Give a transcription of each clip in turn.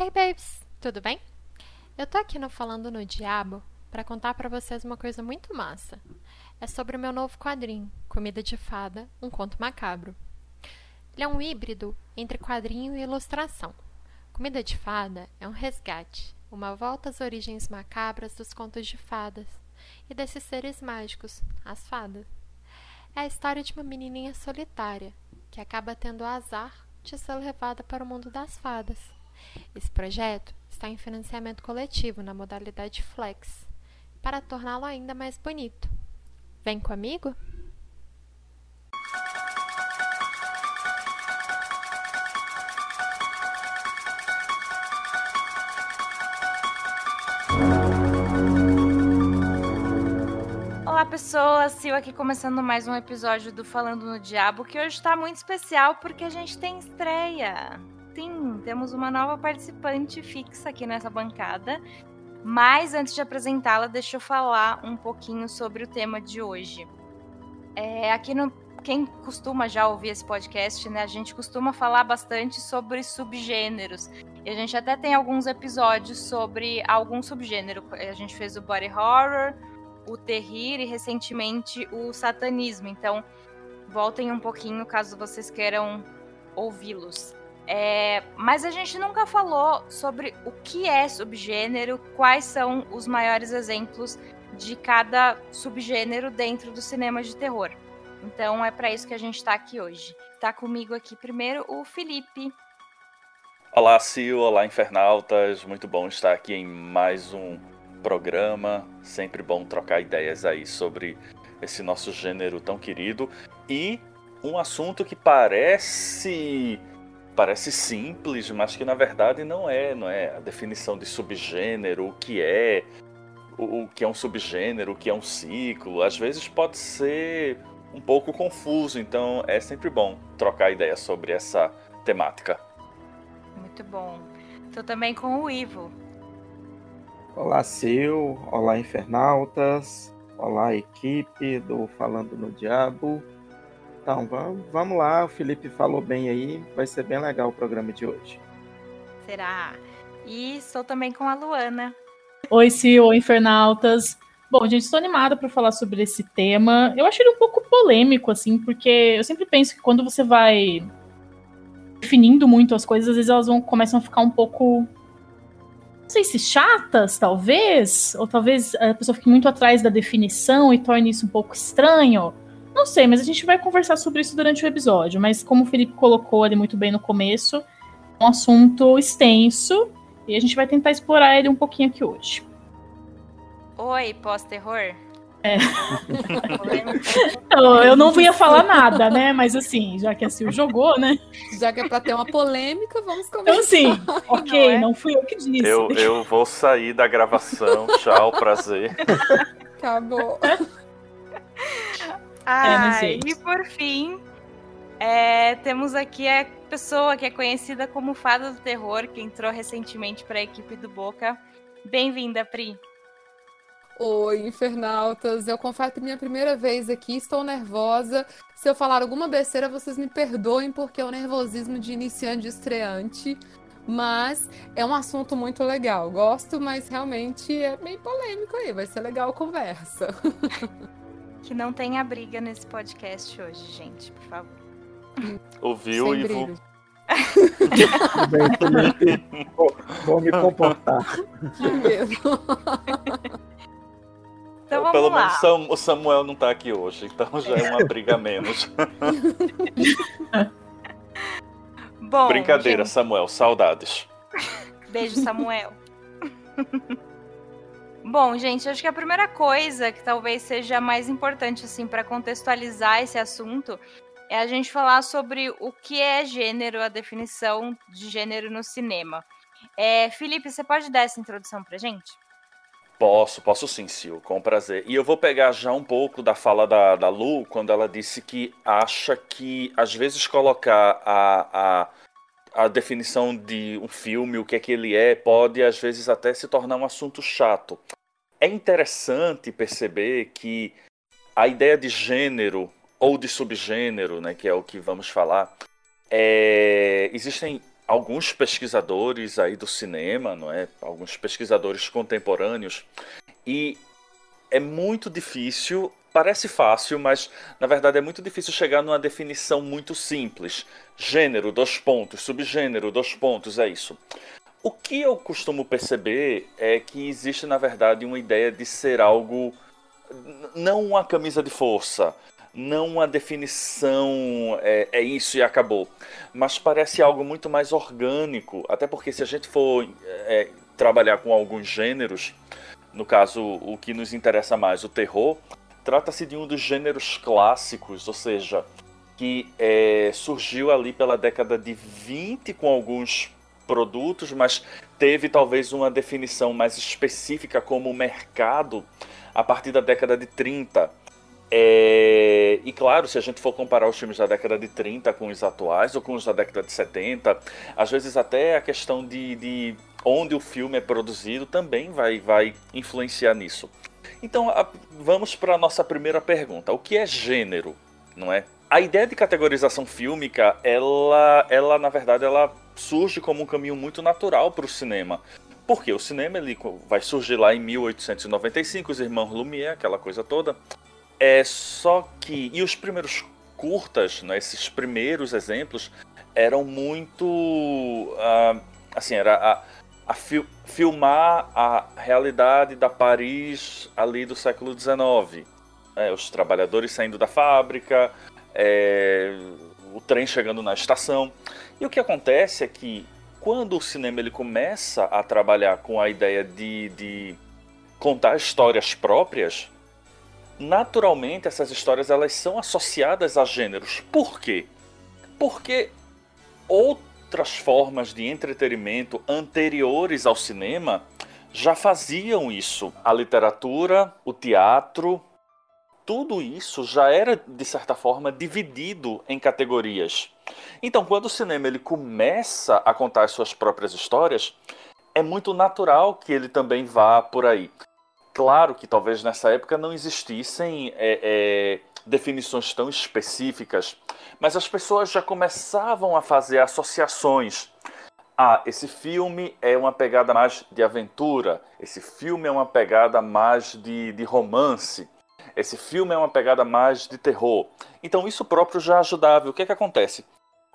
Hey babes, tudo bem? Eu tô aqui no Falando no Diabo para contar para vocês uma coisa muito massa. É sobre o meu novo quadrinho, Comida de Fada, um conto macabro. Ele é um híbrido entre quadrinho e ilustração. Comida de Fada é um resgate, uma volta às origens macabras dos contos de fadas e desses seres mágicos, as fadas. É a história de uma menininha solitária que acaba tendo o azar de ser levada para o mundo das fadas. Esse projeto está em financiamento coletivo na modalidade Flex, para torná-lo ainda mais bonito. Vem comigo? Olá pessoas, Sil aqui começando mais um episódio do Falando no Diabo, que hoje está muito especial porque a gente tem estreia. Sim, temos uma nova participante fixa aqui nessa bancada. Mas antes de apresentá-la, deixa eu falar um pouquinho sobre o tema de hoje. É, aqui no quem costuma já ouvir esse podcast, né? A gente costuma falar bastante sobre subgêneros. E a gente até tem alguns episódios sobre algum subgênero. A gente fez o body horror, o terrir e recentemente o satanismo. Então, voltem um pouquinho caso vocês queiram ouvi-los. É, mas a gente nunca falou sobre o que é subgênero, quais são os maiores exemplos de cada subgênero dentro do cinema de terror. Então é para isso que a gente está aqui hoje. Está comigo aqui primeiro o Felipe. Olá, Sil, olá, infernautas. Muito bom estar aqui em mais um programa. Sempre bom trocar ideias aí sobre esse nosso gênero tão querido e um assunto que parece parece simples, mas que na verdade não é, não é a definição de subgênero, o que é, o, o que é um subgênero, o que é um ciclo, às vezes pode ser um pouco confuso, então é sempre bom trocar ideias sobre essa temática. Muito bom. Estou também com o Ivo. Olá, Sil. Olá, infernautas. Olá, equipe do Falando no Diabo. Então, vamos, vamos lá. O Felipe falou bem aí. Vai ser bem legal o programa de hoje. Será? E estou também com a Luana. Oi, Sil. Oi, infernautas. Bom, gente, estou animada para falar sobre esse tema. Eu acho ele um pouco polêmico, assim, porque eu sempre penso que quando você vai definindo muito as coisas, às vezes elas vão, começam a ficar um pouco. Não sei se chatas, talvez, ou talvez a pessoa fique muito atrás da definição e torne isso um pouco estranho. Não sei, mas a gente vai conversar sobre isso durante o episódio. Mas como o Felipe colocou ali muito bem no começo, é um assunto extenso e a gente vai tentar explorar ele um pouquinho aqui hoje. Oi, pós-terror. É. eu, eu não ia falar nada, né? Mas assim, já que a Sil jogou, né? Já que é pra ter uma polêmica, vamos começar. Então, assim, ok, não, é? não fui eu que disse. Eu, eu vou sair da gravação. Tchau, prazer. Acabou. Ah, é, e por fim, é, temos aqui a pessoa que é conhecida como Fada do Terror, que entrou recentemente para a equipe do Boca. Bem-vinda, Pri. Oi, infernautas. Eu confesso que minha primeira vez aqui, estou nervosa. Se eu falar alguma besteira, vocês me perdoem, porque é o nervosismo de iniciante de estreante. Mas é um assunto muito legal. Gosto, mas realmente é meio polêmico aí. Vai ser legal a conversa. que não tenha briga nesse podcast hoje, gente, por favor. Ouviu, e vou... vou, vou me comportar. Então vamos Pelo lá. menos o Samuel não tá aqui hoje, então já é uma briga menos. Bom, Brincadeira, gente... Samuel, saudades. Beijo, Samuel. Bom, gente, acho que a primeira coisa que talvez seja mais importante assim para contextualizar esse assunto é a gente falar sobre o que é gênero, a definição de gênero no cinema. É, Felipe, você pode dar essa introdução pra gente? Posso, posso sim, Sil, com prazer. E eu vou pegar já um pouco da fala da, da Lu, quando ela disse que acha que, às vezes, colocar a, a, a definição de um filme, o que é que ele é, pode, às vezes, até se tornar um assunto chato. É interessante perceber que a ideia de gênero, ou de subgênero, né, que é o que vamos falar, é... existem alguns pesquisadores aí do cinema, não é? Alguns pesquisadores contemporâneos e é muito difícil, parece fácil, mas na verdade é muito difícil chegar numa definição muito simples. Gênero, dois pontos, subgênero, dois pontos, é isso. O que eu costumo perceber é que existe, na verdade, uma ideia de ser algo. Não uma camisa de força, não uma definição é, é, isso e acabou, mas parece algo muito mais orgânico. Até porque, se a gente for é, trabalhar com alguns gêneros, no caso, o que nos interessa mais, o terror, trata-se de um dos gêneros clássicos, ou seja, que é, surgiu ali pela década de 20 com alguns produtos, mas teve talvez uma definição mais específica como mercado a partir da década de 30. É... E claro, se a gente for comparar os filmes da década de 30 com os atuais ou com os da década de 70, às vezes até a questão de, de onde o filme é produzido também vai, vai influenciar nisso. Então a, vamos para a nossa primeira pergunta: o que é gênero? Não é? A ideia de categorização fílmica, ela, ela na verdade, ela surge como um caminho muito natural para o cinema. Porque o cinema ele vai surgir lá em 1895, os irmãos Lumière, aquela coisa toda. É só que e os primeiros curtas, né, esses primeiros exemplos eram muito uh, assim, era a, a fil filmar a realidade da Paris ali do século XIX. É, os trabalhadores saindo da fábrica, é, o trem chegando na estação. E o que acontece é que quando o cinema ele começa a trabalhar com a ideia de, de contar histórias próprias, naturalmente essas histórias elas são associadas a gêneros. Por quê? Porque outras formas de entretenimento anteriores ao cinema já faziam isso. A literatura, o teatro, tudo isso já era de certa forma dividido em categorias. Então, quando o cinema ele começa a contar as suas próprias histórias, é muito natural que ele também vá por aí. Claro que talvez nessa época não existissem é, é, definições tão específicas, mas as pessoas já começavam a fazer associações. Ah, esse filme é uma pegada mais de aventura, esse filme é uma pegada mais de, de romance. Esse filme é uma pegada mais de terror. Então isso próprio já ajudava. O que é que acontece?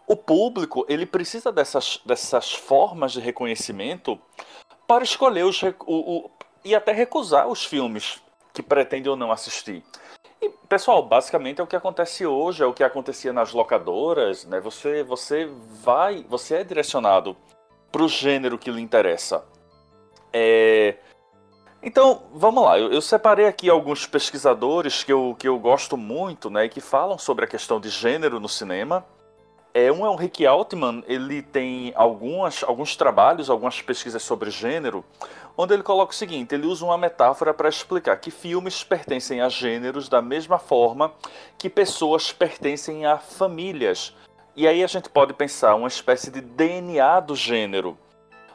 O público ele precisa dessas, dessas formas de reconhecimento para escolher os, o, o, e até recusar os filmes que pretende ou não assistir. E, pessoal, basicamente é o que acontece hoje, é o que acontecia nas locadoras, né? Você, você vai, você é direcionado para o gênero que lhe interessa. É, então, vamos lá. Eu, eu, separei aqui alguns pesquisadores que eu, que eu gosto muito, né, e que falam sobre a questão de gênero no cinema. É, um é o Rick Altman, ele tem algumas, alguns trabalhos, algumas pesquisas sobre gênero, onde ele coloca o seguinte: ele usa uma metáfora para explicar que filmes pertencem a gêneros da mesma forma que pessoas pertencem a famílias. E aí a gente pode pensar uma espécie de DNA do gênero.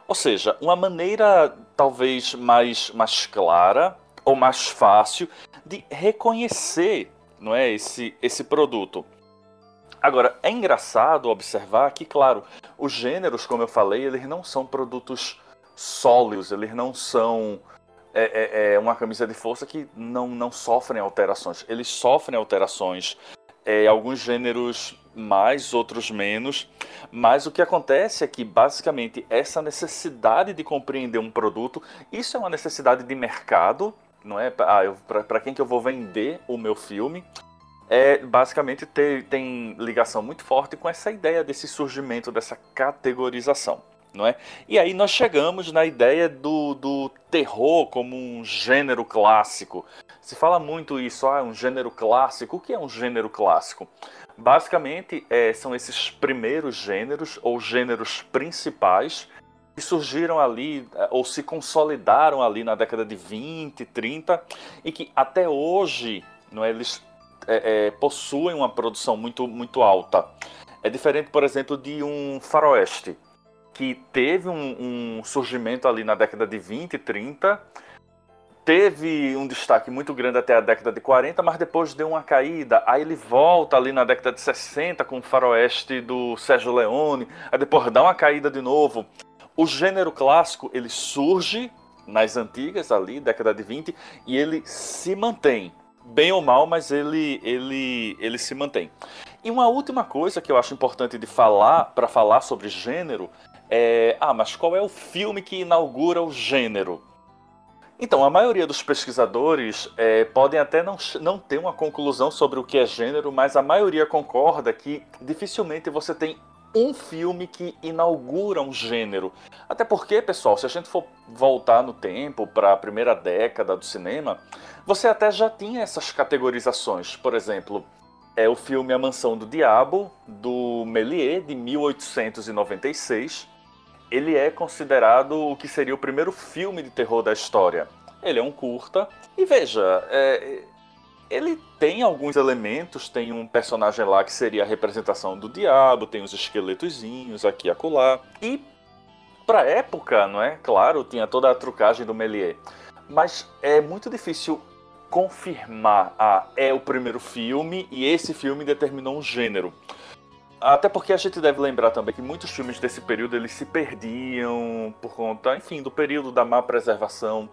Ou seja, uma maneira talvez mais, mais clara ou mais fácil de reconhecer não é, esse, esse produto. Agora, é engraçado observar que, claro, os gêneros, como eu falei, eles não são produtos sólidos, eles não são é, é, é uma camisa de força que não, não sofrem alterações. Eles sofrem alterações é, alguns gêneros mais, outros menos. Mas o que acontece é que, basicamente, essa necessidade de compreender um produto, isso é uma necessidade de mercado, não é? Ah, Para quem que eu vou vender o meu filme? É, basicamente ter, tem ligação muito forte com essa ideia desse surgimento, dessa categorização. Não é? E aí nós chegamos na ideia do, do terror como um gênero clássico. Se fala muito isso, ah, um gênero clássico. O que é um gênero clássico? Basicamente, é, são esses primeiros gêneros ou gêneros principais que surgiram ali é, ou se consolidaram ali na década de 20, 30 e que até hoje não é, eles é, é, possuem uma produção muito, muito alta. É diferente, por exemplo, de um faroeste, que teve um, um surgimento ali na década de 20, 30 teve um destaque muito grande até a década de 40, mas depois deu uma caída. Aí ele volta ali na década de 60 com o faroeste do Sérgio Leone, aí depois dá uma caída de novo. O gênero clássico, ele surge nas antigas ali, década de 20, e ele se mantém. Bem ou mal, mas ele, ele, ele se mantém. E uma última coisa que eu acho importante de falar, para falar sobre gênero, é... Ah, mas qual é o filme que inaugura o gênero? Então, a maioria dos pesquisadores é, podem até não, não ter uma conclusão sobre o que é gênero, mas a maioria concorda que dificilmente você tem um filme que inaugura um gênero. Até porque, pessoal, se a gente for voltar no tempo para a primeira década do cinema, você até já tinha essas categorizações. Por exemplo, é o filme A Mansão do Diabo, do Méliès, de 1896 ele é considerado o que seria o primeiro filme de terror da história. Ele é um curta. E veja, é, ele tem alguns elementos, tem um personagem lá que seria a representação do diabo, tem os esqueletozinhos aqui e acolá. E pra época, não é? Claro, tinha toda a trucagem do Méliès. Mas é muito difícil confirmar, ah, é o primeiro filme e esse filme determinou um gênero. Até porque a gente deve lembrar também que muitos filmes desse período eles se perdiam por conta, enfim, do período da má preservação.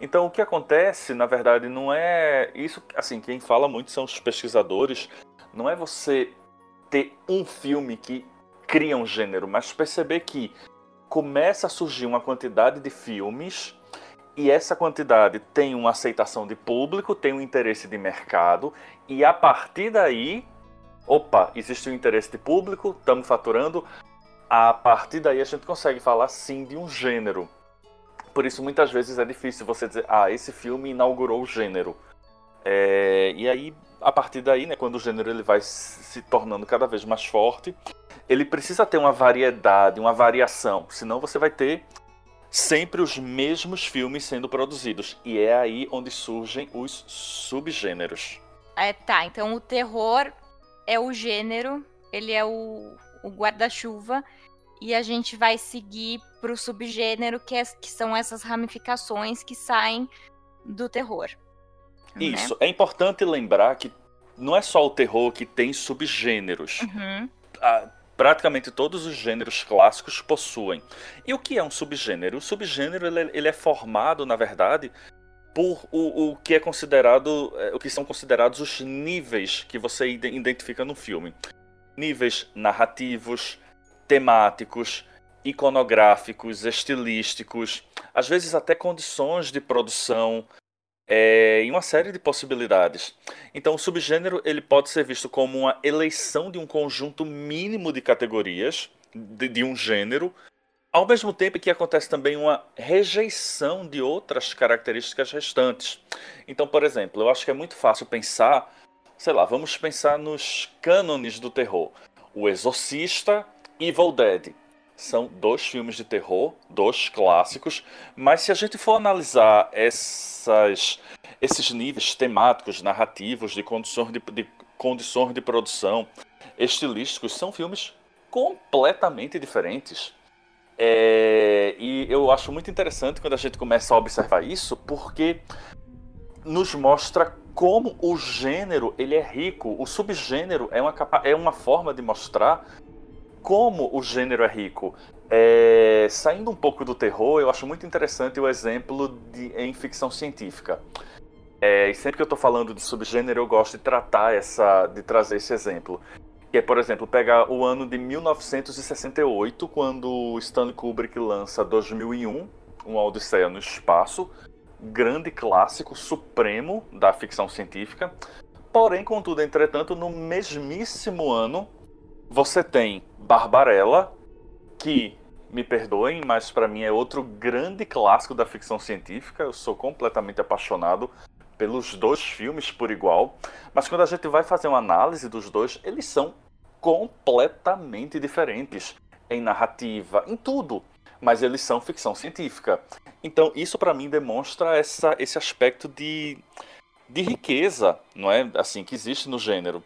Então o que acontece, na verdade, não é isso, assim, quem fala muito são os pesquisadores, não é você ter um filme que cria um gênero, mas perceber que começa a surgir uma quantidade de filmes e essa quantidade tem uma aceitação de público, tem um interesse de mercado e a partir daí opa, existe um interesse de público, estamos faturando, a partir daí a gente consegue falar sim de um gênero. Por isso muitas vezes é difícil você dizer, ah, esse filme inaugurou o gênero. É, e aí, a partir daí, né, quando o gênero ele vai se tornando cada vez mais forte, ele precisa ter uma variedade, uma variação, senão você vai ter sempre os mesmos filmes sendo produzidos. E é aí onde surgem os subgêneros. É, tá, então o terror é o gênero, ele é o, o guarda-chuva, e a gente vai seguir para o subgênero, que, é, que são essas ramificações que saem do terror. Né? Isso. Né? É importante lembrar que não é só o terror que tem subgêneros. Uhum. Praticamente todos os gêneros clássicos possuem. E o que é um subgênero? O subgênero ele, ele é formado, na verdade, por o, o que é considerado, é, o que são considerados os níveis que você identifica no filme. Níveis narrativos, temáticos, iconográficos, estilísticos, às vezes até condições de produção, é, e uma série de possibilidades. Então, o subgênero ele pode ser visto como uma eleição de um conjunto mínimo de categorias de, de um gênero ao mesmo tempo que acontece também uma rejeição de outras características restantes. Então, por exemplo, eu acho que é muito fácil pensar, sei lá, vamos pensar nos cânones do terror. O Exorcista e Evil Dead. São dois filmes de terror, dois clássicos, mas se a gente for analisar essas, esses níveis temáticos, narrativos, de condições de, de, condições de produção, estilísticos, são filmes completamente diferentes. É, e eu acho muito interessante quando a gente começa a observar isso, porque nos mostra como o gênero ele é rico. O subgênero é uma, capa é uma forma de mostrar como o gênero é rico. É, saindo um pouco do terror, eu acho muito interessante o exemplo de, em ficção científica. É, e sempre que eu estou falando de subgênero, eu gosto de tratar essa, de trazer esse exemplo. Que é, por exemplo, pegar o ano de 1968, quando Stanley Kubrick lança 2001, Um Odisseia no Espaço, grande clássico supremo da ficção científica. Porém, contudo, entretanto, no mesmíssimo ano, você tem Barbarella, que, me perdoem, mas para mim é outro grande clássico da ficção científica. Eu sou completamente apaixonado pelos dois filmes por igual. Mas quando a gente vai fazer uma análise dos dois, eles são completamente diferentes em narrativa, em tudo, mas eles são ficção científica. Então isso para mim demonstra essa, esse aspecto de, de riqueza, não é, assim que existe no gênero.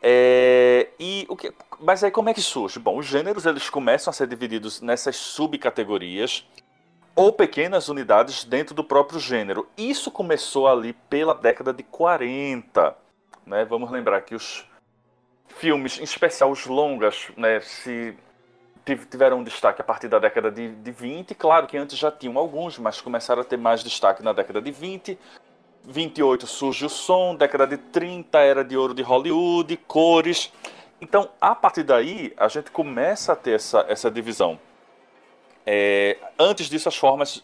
É, e o que, mas aí como é que surge? Bom, os gêneros eles começam a ser divididos nessas subcategorias ou pequenas unidades dentro do próprio gênero. Isso começou ali pela década de 40. Né? Vamos lembrar que os filmes, em especial os longas, né, se tiveram um destaque a partir da década de, de 20. Claro que antes já tinham alguns, mas começaram a ter mais destaque na década de 20. 28 surge o som, década de 30 era de ouro de Hollywood, cores. Então, a partir daí, a gente começa a ter essa, essa divisão. É, antes disso, as formas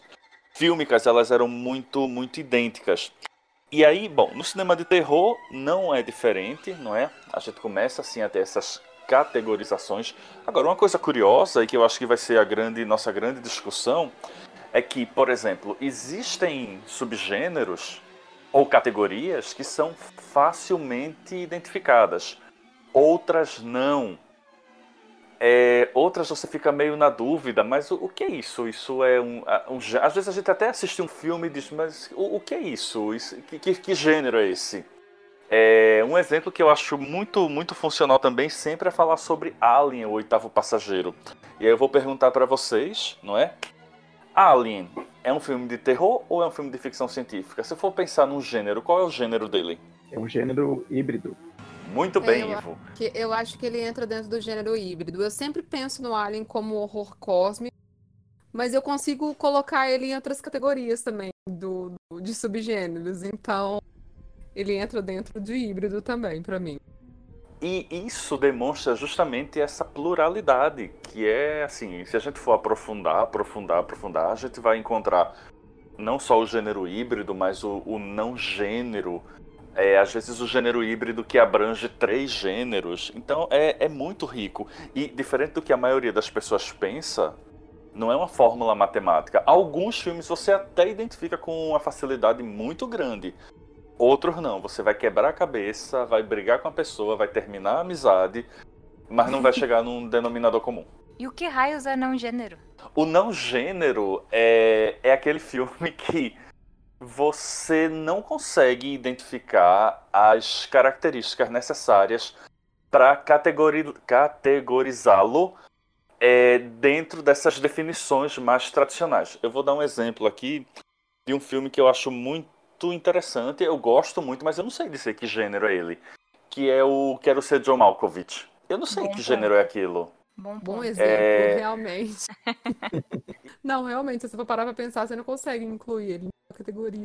fílmicas elas eram muito, muito idênticas. E aí, bom, no cinema de terror não é diferente, não é? A gente começa assim a ter essas categorizações. Agora, uma coisa curiosa e que eu acho que vai ser a grande nossa grande discussão é que, por exemplo, existem subgêneros ou categorias que são facilmente identificadas outras não. É, outras você fica meio na dúvida, mas o, o que é isso? Isso é um, um, Às vezes a gente até assiste um filme e diz, mas o, o que é isso? isso que, que, que, gênero é esse? É, um exemplo que eu acho muito, muito funcional também sempre é falar sobre Alien, o oitavo passageiro. E aí eu vou perguntar para vocês, não é? Alien é um filme de terror ou é um filme de ficção científica? Se for pensar num gênero, qual é o gênero dele? É um gênero híbrido. Muito bem, eu, Ivo. Que, eu acho que ele entra dentro do gênero híbrido. Eu sempre penso no Alien como horror cósmico, mas eu consigo colocar ele em outras categorias também, do, do de subgêneros. Então, ele entra dentro de híbrido também, para mim. E isso demonstra justamente essa pluralidade, que é assim, se a gente for aprofundar, aprofundar, aprofundar, a gente vai encontrar não só o gênero híbrido, mas o, o não gênero, é, às vezes o gênero híbrido que abrange três gêneros. Então é, é muito rico. E diferente do que a maioria das pessoas pensa, não é uma fórmula matemática. Alguns filmes você até identifica com uma facilidade muito grande. Outros não. Você vai quebrar a cabeça, vai brigar com a pessoa, vai terminar a amizade, mas não vai chegar num denominador comum. E o que raios é não gênero? O não gênero é, é aquele filme que você não consegue identificar as características necessárias para categori categorizá-lo é, dentro dessas definições mais tradicionais. Eu vou dar um exemplo aqui de um filme que eu acho muito interessante, eu gosto muito, mas eu não sei dizer que gênero é ele, que é o Quero Ser John Malkovich. Eu não sei Bom, que gênero é aquilo. Bom, bom exemplo, é... realmente. não, realmente, se você for parar pra pensar, você não consegue incluir ele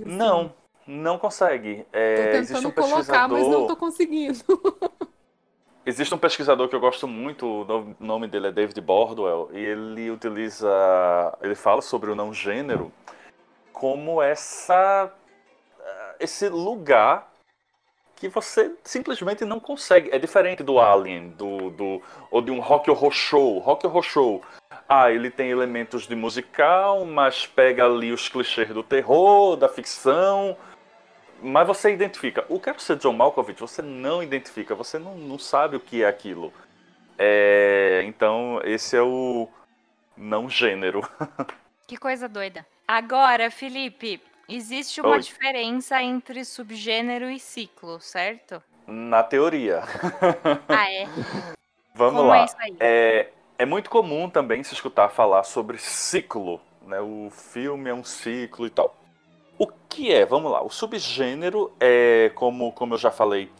Assim. Não, não consegue. É, tô tentando um colocar, mas não tô conseguindo. Existe um pesquisador que eu gosto muito, o nome dele é David Bordwell, e ele utiliza, ele fala sobre o não gênero como essa esse lugar que você simplesmente não consegue. É diferente do Alien, do, do ou de um rock horror show. Rock horror show. Ah, ele tem elementos de musical, mas pega ali os clichês do terror, da ficção. Mas você identifica. O Quero Ser John Malkovich, você não identifica, você não, não sabe o que é aquilo. É, então, esse é o não gênero. Que coisa doida. Agora, Felipe, Existe uma Oi. diferença entre subgênero e ciclo, certo? Na teoria. Ah, é? Vamos Como lá. É, isso aí? É, é muito comum também se escutar falar sobre ciclo. Né? O filme é um ciclo e tal. O que é? Vamos lá. O subgênero é, como, como eu já falei,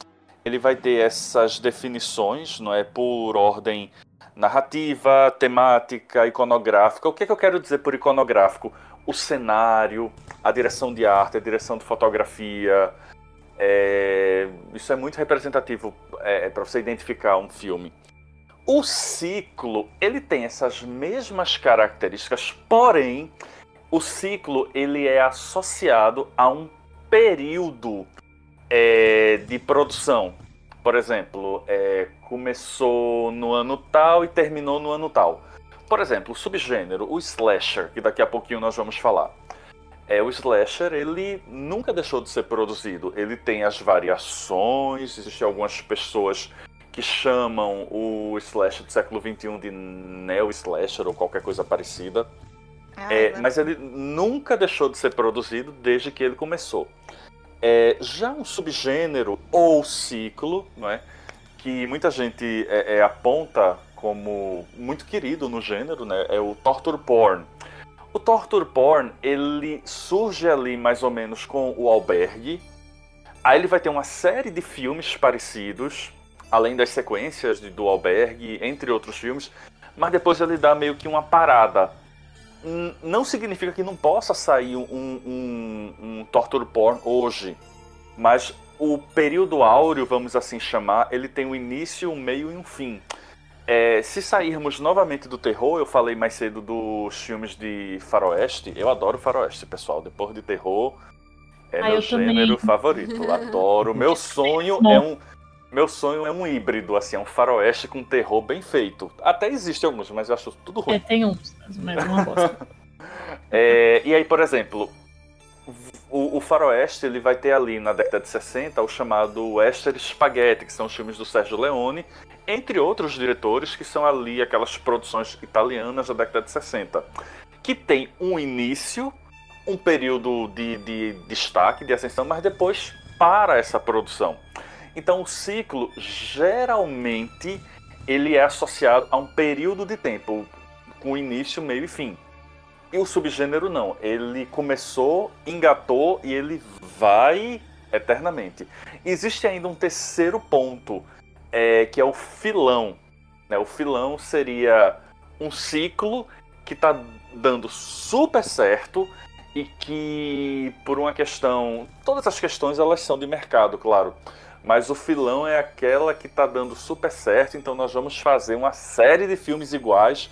ele vai ter essas definições, não é? Por ordem narrativa, temática, iconográfica. O que, é que eu quero dizer por iconográfico? o cenário, a direção de arte, a direção de fotografia. É, isso é muito representativo é, para você identificar um filme. O ciclo ele tem essas mesmas características, porém o ciclo ele é associado a um período é, de produção. Por exemplo, é, começou no ano tal e terminou no ano tal. Por exemplo, o subgênero, o slasher, que daqui a pouquinho nós vamos falar. É, o slasher, ele nunca deixou de ser produzido. Ele tem as variações, existem algumas pessoas que chamam o slasher do século XXI de neo-slasher ou qualquer coisa parecida. Ah, é, mas ele nunca deixou de ser produzido desde que ele começou. É, já um subgênero ou ciclo, não é? que muita gente é, é, aponta como muito querido no gênero, né? É o torture porn. O torture porn, ele surge ali mais ou menos com o albergue. Aí ele vai ter uma série de filmes parecidos, além das sequências de, do albergue, entre outros filmes. Mas depois ele dá meio que uma parada. Não significa que não possa sair um, um, um torture porn hoje. Mas o período áureo, vamos assim chamar, ele tem um início, um meio e um fim. É, se sairmos novamente do terror, eu falei mais cedo dos filmes de faroeste. Eu adoro faroeste, pessoal. Depois de terror, é ah, meu gênero também. favorito. Adoro. Meu sonho é um meu sonho é um híbrido, assim, é um faroeste com terror bem feito. Até existe alguns, mas eu acho tudo ruim. É, tem uns, mas é uma bosta. é, e aí, por exemplo, o, o, faroeste ele vai ter ali na década de 60 o chamado Western Spaghetti, que são os filmes do Sérgio Leone, entre outros diretores que são ali aquelas produções italianas da década de 60, que tem um início, um período de, de destaque, de ascensão, mas depois para essa produção. Então o ciclo geralmente ele é associado a um período de tempo, com início, meio e fim. E o subgênero não, ele começou, engatou e ele vai eternamente. Existe ainda um terceiro ponto é, que é o filão. Né? O filão seria um ciclo que está dando super certo e que, por uma questão. Todas as questões elas são de mercado, claro. Mas o filão é aquela que está dando super certo, então nós vamos fazer uma série de filmes iguais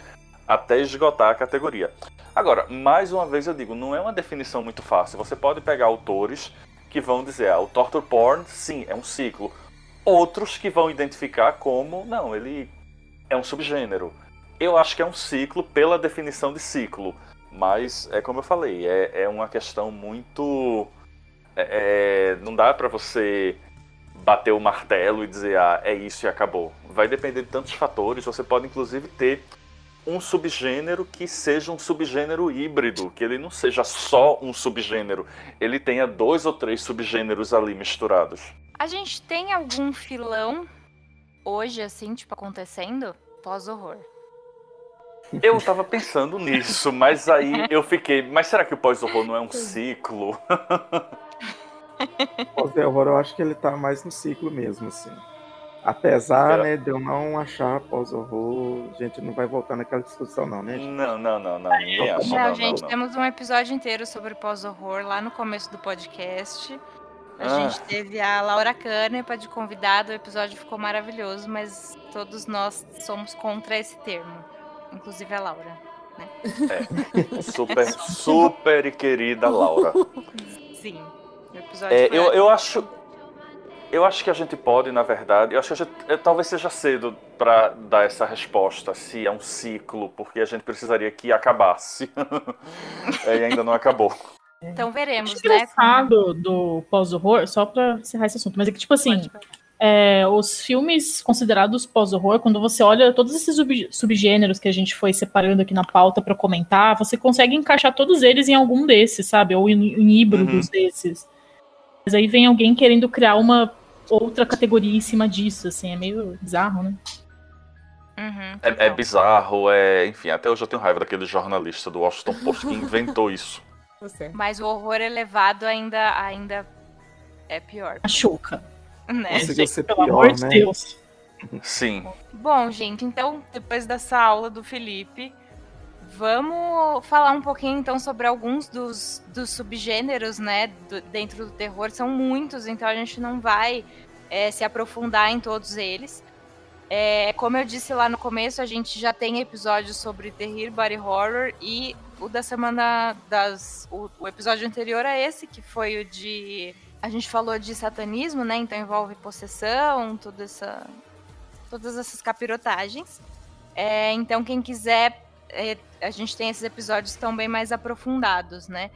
até esgotar a categoria. Agora, mais uma vez eu digo, não é uma definição muito fácil. Você pode pegar autores que vão dizer, ah, o torture porn, sim, é um ciclo outros que vão identificar como, não, ele é um subgênero. Eu acho que é um ciclo pela definição de ciclo, mas é como eu falei, é, é uma questão muito. É, é não dá para você bater o martelo e dizer, ah, é isso e acabou. Vai depender de tantos fatores, você pode inclusive ter um subgênero que seja um subgênero híbrido, que ele não seja só um subgênero, ele tenha dois ou três subgêneros ali misturados. A gente tem algum filão hoje, assim, tipo, acontecendo? Pós-horror. Eu tava pensando nisso, mas aí eu fiquei. Mas será que o pós-horror não é um ciclo? Pós-horror, eu acho que ele tá mais no ciclo mesmo, assim. Apesar, é. né, de eu não achar pós-horror, a gente não vai voltar naquela discussão, não, né? Gente? Não, não, não, não. Ninguém acha. Não, não gente, não, temos um episódio inteiro sobre pós-horror lá no começo do podcast. A ah. gente teve a Laura Canepa de convidado, o episódio ficou maravilhoso, mas todos nós somos contra esse termo, inclusive a Laura. Né? É, super, super querida Laura. Sim, o é, eu, eu acho eu acho que a gente pode, na verdade, eu acho que gente, é, talvez seja cedo para dar essa resposta, se é um ciclo, porque a gente precisaria que acabasse. É, e ainda não acabou. Então veremos, Acho né? engraçado do pós-horror, só pra encerrar esse assunto, mas é que, tipo assim, é, os filmes considerados pós-horror, quando você olha todos esses sub subgêneros que a gente foi separando aqui na pauta para comentar, você consegue encaixar todos eles em algum desses, sabe? Ou em, em híbridos uhum. desses. Mas aí vem alguém querendo criar uma outra categoria em cima disso, assim, é meio bizarro, né? Uhum, é, é, bizarro, é. Enfim, até hoje eu tenho raiva daquele jornalista do Washington Post que inventou isso. Você. Mas o horror elevado ainda, ainda é pior. Machuca. Né? Conseguiu ser Pelo pior, amor de né? Deus. Sim. Bom, gente, então, depois dessa aula do Felipe, vamos falar um pouquinho então sobre alguns dos, dos subgêneros, né, do, dentro do terror. São muitos, então a gente não vai é, se aprofundar em todos eles. É, como eu disse lá no começo, a gente já tem episódios sobre terror, body horror e o da semana das. O, o, episódio anterior a esse, que foi o de. A gente falou de satanismo, né? Então envolve possessão, toda essa, todas essas capirotagens. É, então, quem quiser, é, a gente tem esses episódios tão bem mais aprofundados, né?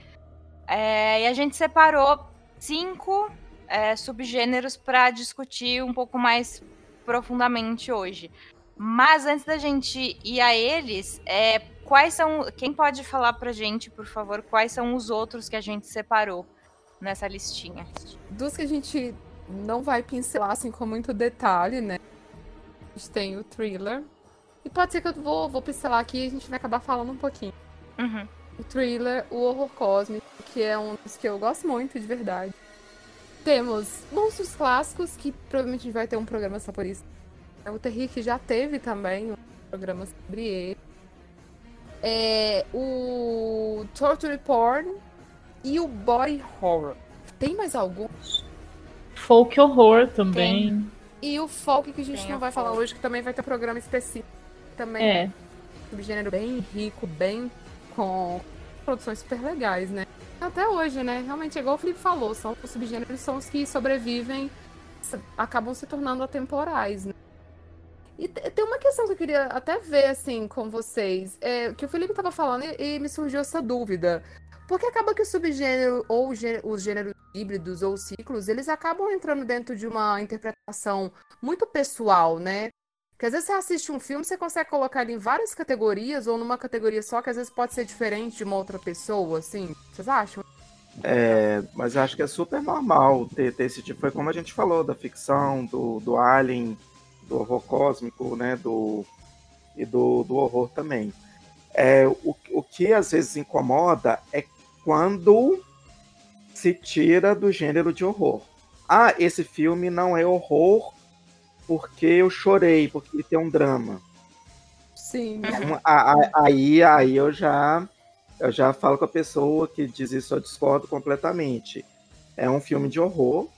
É, e a gente separou cinco é, subgêneros para discutir um pouco mais profundamente hoje. Mas antes da gente ir a eles, é, quais são. Quem pode falar pra gente, por favor, quais são os outros que a gente separou nessa listinha? Dos que a gente não vai pincelar assim com muito detalhe, né? A gente tem o thriller. E pode ser que eu vou, vou pincelar aqui e a gente vai acabar falando um pouquinho. Uhum. o thriller, o horror cósmico, que é um dos que eu gosto muito, de verdade. Temos monstros clássicos, que provavelmente a gente vai ter um programa só por isso. É o Terry, que já teve também um programa sobre ele. É, o Torture Porn e o Body Horror. Tem mais algum? Folk horror também. E o folk que a gente Tem não vai falar folk. hoje, que também vai ter programa específico. Também É. subgênero bem rico, bem com produções super legais, né? Até hoje, né? Realmente, igual o Felipe falou, são os subgêneros são os que sobrevivem, acabam se tornando atemporais, né? E te- tem uma questão que eu queria até ver, assim, com vocês, é, que o Felipe tava falando e, e me surgiu essa dúvida. Porque acaba que o subgênero, ou gê- os gêneros híbridos ou ciclos, eles acabam entrando dentro de uma interpretação muito pessoal, né? Porque às vezes você assiste um filme, você consegue colocar ele em várias categorias, ou numa categoria só, que às vezes pode ser diferente de uma outra pessoa, assim. Vocês acham? É, mas eu acho que é super normal ter, ter esse tipo. Foi como a gente falou da ficção, do, do Alien, do horror cósmico, né? Do, e do, do horror também. É, o, o que às vezes incomoda é quando se tira do gênero de horror. Ah, esse filme não é horror porque eu chorei, porque ele tem um drama. Sim. Então, a- a- aí, aí eu já eu já falo com a pessoa que diz isso, eu discordo completamente. É um filme de horror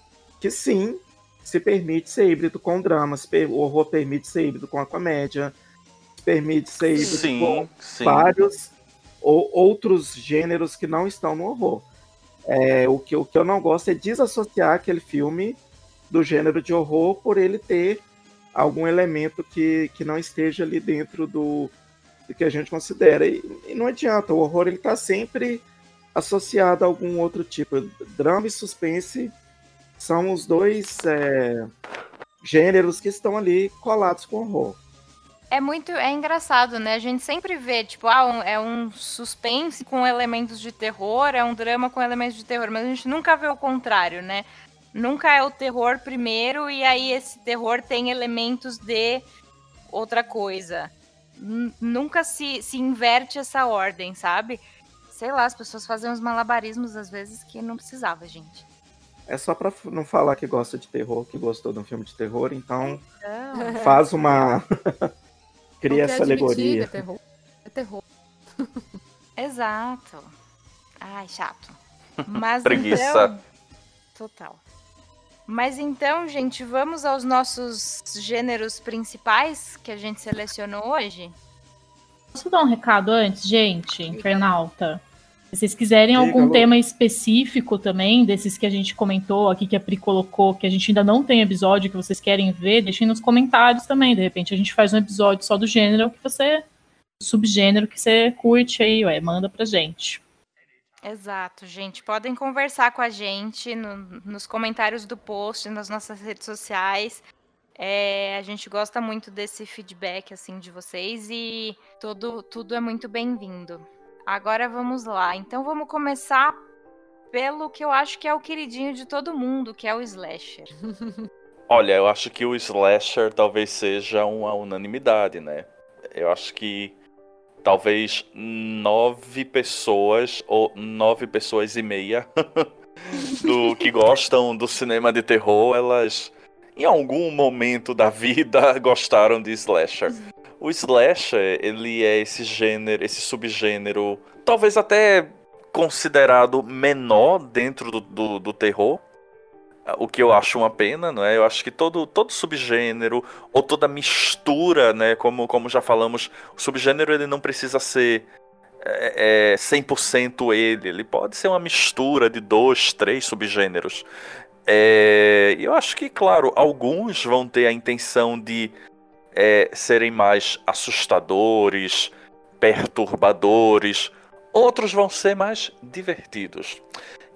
que sim se permite ser híbrido com drama, o horror permite ser híbrido com a comédia, se permite ser híbrido com Sim, sim. vários ou, outros gêneros que não estão no horror. É, o, que, o que eu não gosto é desassociar aquele filme do gênero de horror por ele ter algum elemento que, que não esteja ali dentro do, do que a gente considera. E, e não adianta, o horror está sempre associado a algum outro tipo. Drama e suspense são os dois é, gêneros que estão ali colados com horror. É muito. É engraçado, né? A gente sempre vê, tipo, ah, um- é um suspense com elementos de terror, é um drama com elementos de terror, mas a gente nunca vê o contrário, né? Nunca é o terror primeiro e aí esse terror tem elementos de outra coisa. N- nunca se, se inverte essa ordem, sabe? Sei lá, as pessoas fazem uns malabarismos às vezes que não precisava, gente. É só pra não falar que gosta de terror, que gostou de um filme de terror, então Então, faz uma. Cria quer essa alegoria. É terror. É terror. exato. Ai, chato. Mas Preguiça. então. Total. Mas então, gente, vamos aos nossos gêneros principais que a gente selecionou hoje? Posso dar um recado antes, gente? Infernalta. Se vocês quiserem Diga, algum Lu. tema específico também, desses que a gente comentou aqui, que a Pri colocou, que a gente ainda não tem episódio, que vocês querem ver, deixem nos comentários também. De repente a gente faz um episódio só do gênero que você. subgênero que você curte aí, ué, manda pra gente. Exato, gente. Podem conversar com a gente no- nos comentários do post, nas nossas redes sociais. É, a gente gosta muito desse feedback assim de vocês e todo, tudo é muito bem-vindo. Agora vamos lá. Então vamos começar pelo que eu acho que é o queridinho de todo mundo, que é o slasher. Olha, eu acho que o slasher talvez seja uma unanimidade, né? Eu acho que talvez nove pessoas ou nove pessoas e meia do que gostam do cinema de terror, elas em algum momento da vida gostaram de slasher. O slasher, ele é esse gênero, esse subgênero, talvez até considerado menor dentro do, do, do terror, o que eu acho uma pena, não é? Eu acho que todo, todo subgênero ou toda mistura, né? Como, como já falamos, o subgênero ele não precisa ser é, é, 100% ele. Ele pode ser uma mistura de dois, três subgêneros. É, eu acho que, claro, alguns vão ter a intenção de é, serem mais assustadores, perturbadores. Outros vão ser mais divertidos.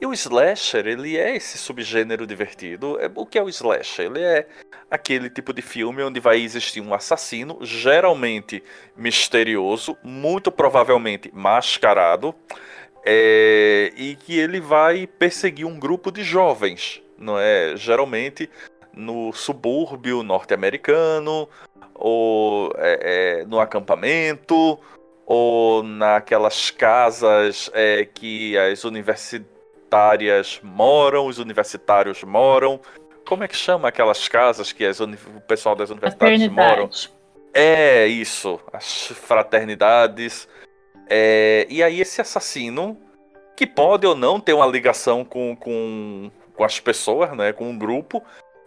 E o slasher, ele é esse subgênero divertido. É- O que é o slasher? Ele é aquele tipo de filme onde vai existir um assassino, geralmente misterioso, muito provavelmente mascarado, é, e que ele vai perseguir um grupo de jovens, não é? Geralmente no subúrbio norte-americano, ou é, é, no acampamento, ou naquelas casas é, que as universitárias moram, os universitários moram. Como é que chama aquelas casas que o pessoal das universidades moram? É isso, as fraternidades. É... E aí esse assassino, que pode ou não ter uma ligação com, com, com as pessoas, né, com um grupo,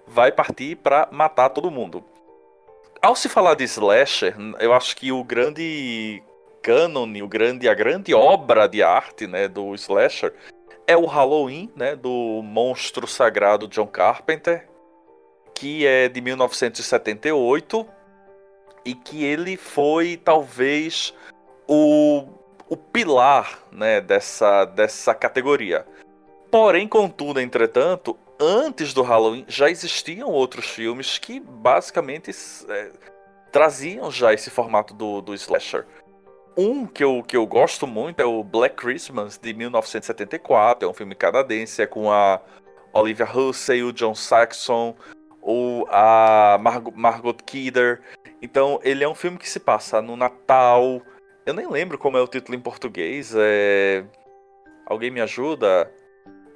vai partir para matar todo mundo. Ao se falar de slasher, eu acho que o grande cânone, o grande, a grande obra de arte né, do slasher é o Halloween, né, do monstro sagrado John Carpenter, que é de 1978 e que ele foi talvez o, o pilar né, dessa, dessa categoria. Porém, contudo, entretanto, antes do Halloween já existiam outros filmes que basicamente é, traziam já esse formato do, do slasher. Um que eu, que eu gosto muito é o Black Christmas, de 1974. É um filme canadense, é com a Olivia Hussey, o John Saxon, ou a Margot, Margot Kidder. Então, ele é um filme que se passa no Natal. Eu nem lembro como é o título em português. É... Alguém me ajuda?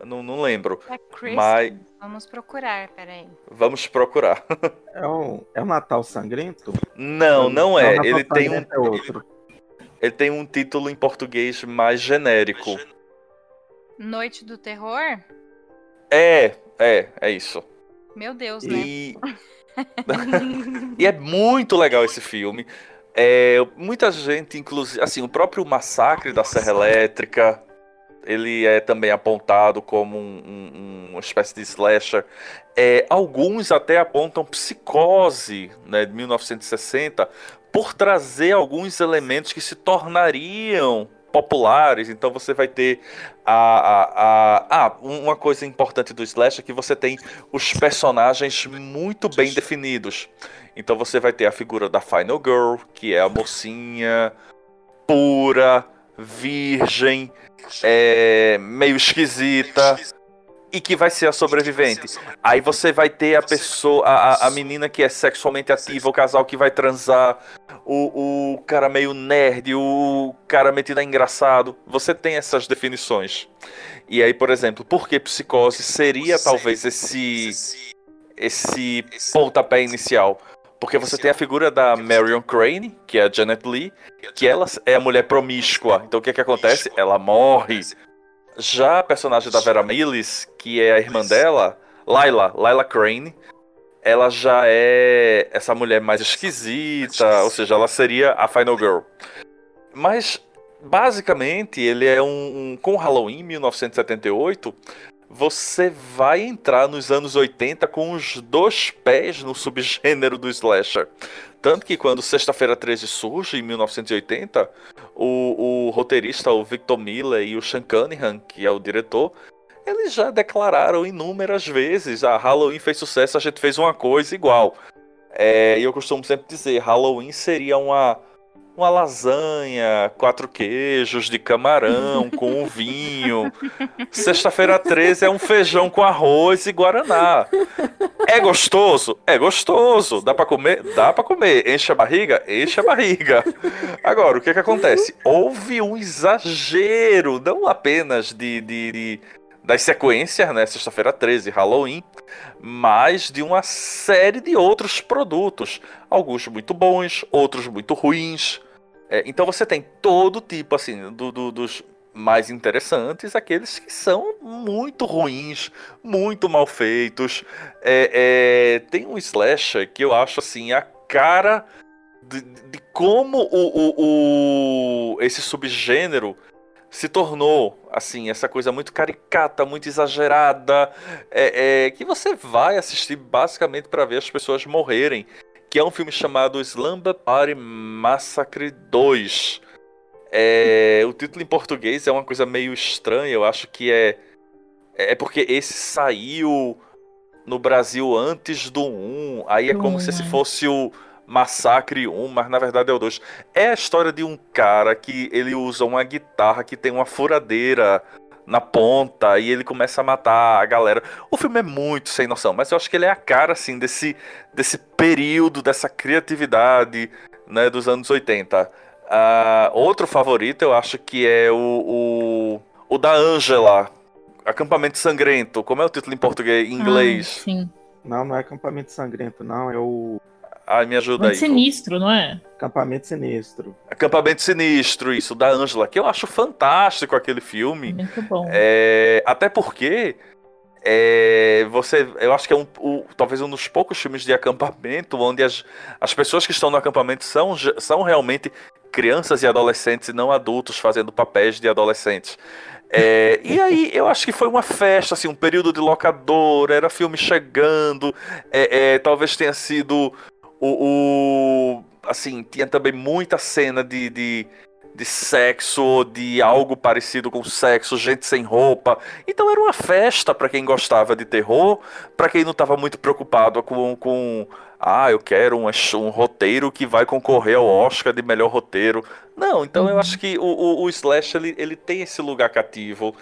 Não, não lembro. É Christmas. Mas... Vamos procurar, peraí. Vamos procurar. é, um, é um Natal Sangrento? Não, não é. Não, ele tem um. É outro. Ele tem um título em português mais genérico. Noite do Terror? É, é, é isso. Meu Deus, e... né? e é muito legal esse filme. É, muita gente, inclusive, assim, o próprio Massacre da Serra Elétrica, ele é também apontado como um, um, uma espécie de slasher. É, alguns até apontam Psicose, né, de 1960, por trazer alguns elementos que se tornariam populares. Então você vai ter a, a, a, ah, uma coisa importante do Slash é que você tem os personagens muito bem definidos. Então você vai ter a figura da Final Girl, que é a mocinha pura, virgem, é, meio esquisita e que vai ser a sobrevivente. Aí você vai ter a pessoa, a, a menina que é sexualmente ativa, o casal que vai transar, o, o cara meio nerd, o cara metido a engraçado. Você tem essas definições. E aí, por exemplo, por que psicose seria talvez esse esse pontapé inicial? Porque você tem a figura da Marion Crane, que é a Janet Lee, que ela é a mulher promíscua. Então o que que acontece? Ela morre já a personagem da Vera Miles, que é a irmã dela, Laila, Laila Crane, ela já é essa mulher mais esquisita, ou seja, ela seria a Final Girl. Mas, basicamente, ele é um, um com Halloween 1978, você vai entrar nos anos 80 com os dois pés no subgênero do slasher. Tanto que quando Sexta-feira 13 surge, em 1980, o, o roteirista, o Victor Miller e o Sean Cunningham, que é o diretor, eles já declararam inúmeras vezes: a ah, Halloween fez sucesso, a gente fez uma coisa igual. É, e eu costumo sempre dizer: Halloween seria uma uma lasanha, quatro queijos de camarão com um vinho. Sexta-feira 13 é um feijão com arroz e guaraná. É gostoso? É gostoso. Dá para comer? Dá para comer. Enche a barriga? Enche a barriga. Agora, o que que acontece? Houve um exagero, não apenas de, de, de das sequências, né? Sexta-feira 13, Halloween, mas de uma série de outros produtos. Alguns muito bons, outros muito ruins. É, então você tem todo tipo, assim, do, do, dos mais interessantes, aqueles que são muito ruins, muito mal feitos. É, é, tem um slasher que eu acho, assim, a cara de, de como o, o, o, esse subgênero se tornou, assim, essa coisa muito caricata, muito exagerada, é, é, que você vai assistir basicamente para ver as pessoas morrerem que é um filme chamado Slumber Party Massacre 2. É, o título em português é uma coisa meio estranha, eu acho que é. É porque esse saiu no Brasil antes do 1. Aí é como se esse fosse o Massacre 1, mas na verdade é o 2. É a história de um cara que ele usa uma guitarra que tem uma furadeira na ponta e ele começa a matar a galera. O filme é muito sem noção, mas eu acho que ele é a cara assim desse desse período, dessa criatividade, né, dos anos 80. Uh, outro favorito eu acho que é o, o, o da Angela, Acampamento Sangrento. Como é o título em português, em inglês? Ah, sim. Não, não é acampamento sangrento, não. É o. Ai, me ajuda Muito aí. sinistro, não é? Acampamento sinistro. Acampamento Sinistro, isso, da Angela, que eu acho fantástico aquele filme. Muito bom. É, até porque é, você, eu acho que é um, o- talvez um dos poucos filmes de acampamento onde as, as pessoas que estão no acampamento são, são realmente crianças e adolescentes e não adultos fazendo papéis de adolescentes. É, e aí eu acho que foi uma festa, assim, um período de locadora, era filme chegando, é, é, talvez tenha sido o, o- assim, tinha também muita cena de, de, de sexo, de algo parecido com sexo, gente sem roupa. Então era uma festa pra quem gostava de terror, pra quem não estava muito preocupado com, com ah, eu quero um, um roteiro que vai concorrer ao Oscar de melhor roteiro. Não, então eu acho que o, o, o Slash ele, ele tem esse lugar cativo.